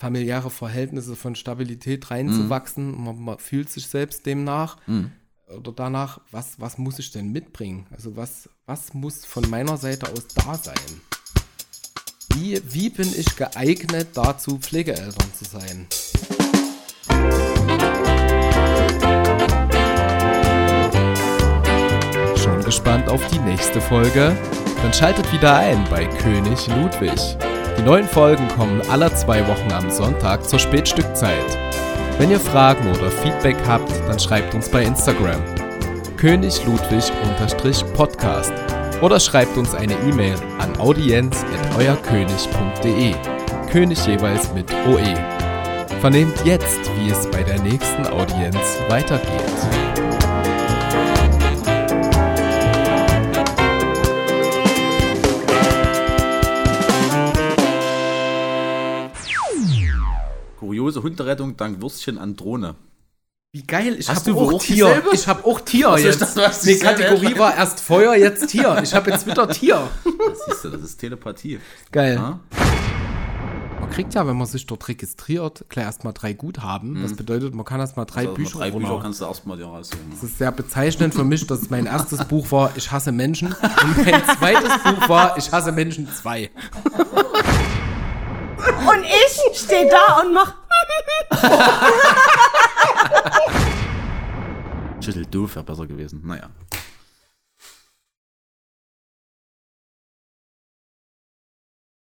Speaker 3: familiäre Verhältnisse von Stabilität reinzuwachsen. Man, man fühlt sich selbst demnach
Speaker 4: Mhm.
Speaker 3: oder danach, was, was muss ich denn mitbringen? Also was, was muss von meiner Seite aus da sein? Wie, wie bin ich geeignet dazu, Pflegeeltern zu sein?
Speaker 1: Gespannt auf die nächste Folge? Dann schaltet wieder ein bei König Ludwig. Die neuen Folgen kommen alle zwei Wochen am Sonntag zur Spätstückzeit. Wenn ihr Fragen oder Feedback habt, dann schreibt uns bei Instagram. König Ludwig-Podcast oder schreibt uns eine E-Mail an audienz.euerkönig.de. König jeweils mit OE. Vernehmt jetzt, wie es bei der nächsten Audienz weitergeht.
Speaker 4: Kuriose Hunderettung dank Würstchen an Drohne.
Speaker 3: Wie geil, ich habe auch
Speaker 4: auch
Speaker 3: Tier.
Speaker 4: dieselbe?
Speaker 3: Ich habe auch Tier
Speaker 4: Ach so, ich
Speaker 3: jetzt.
Speaker 4: hast
Speaker 3: Die. Kategorie war erst Feuer, jetzt Tier. Ich habe jetzt wieder Tier.
Speaker 4: Das siehst du, das ist Telepathie.
Speaker 3: Geil.
Speaker 4: Ja?
Speaker 3: Man kriegt ja, wenn man sich dort registriert, gleich erstmal drei Guthaben. Das bedeutet, man kann erstmal drei
Speaker 4: Also
Speaker 3: Bücher
Speaker 4: drei Bücher
Speaker 3: runter.
Speaker 4: kannst du erstmal dir raussuchen.
Speaker 3: Das ist sehr bezeichnend für mich, dass mein erstes Buch war Ich hasse Menschen und mein zweites Buch war Ich hasse Menschen 2.
Speaker 2: Und ich stehe da und mach.
Speaker 4: Schüttel doof wäre besser gewesen. Naja.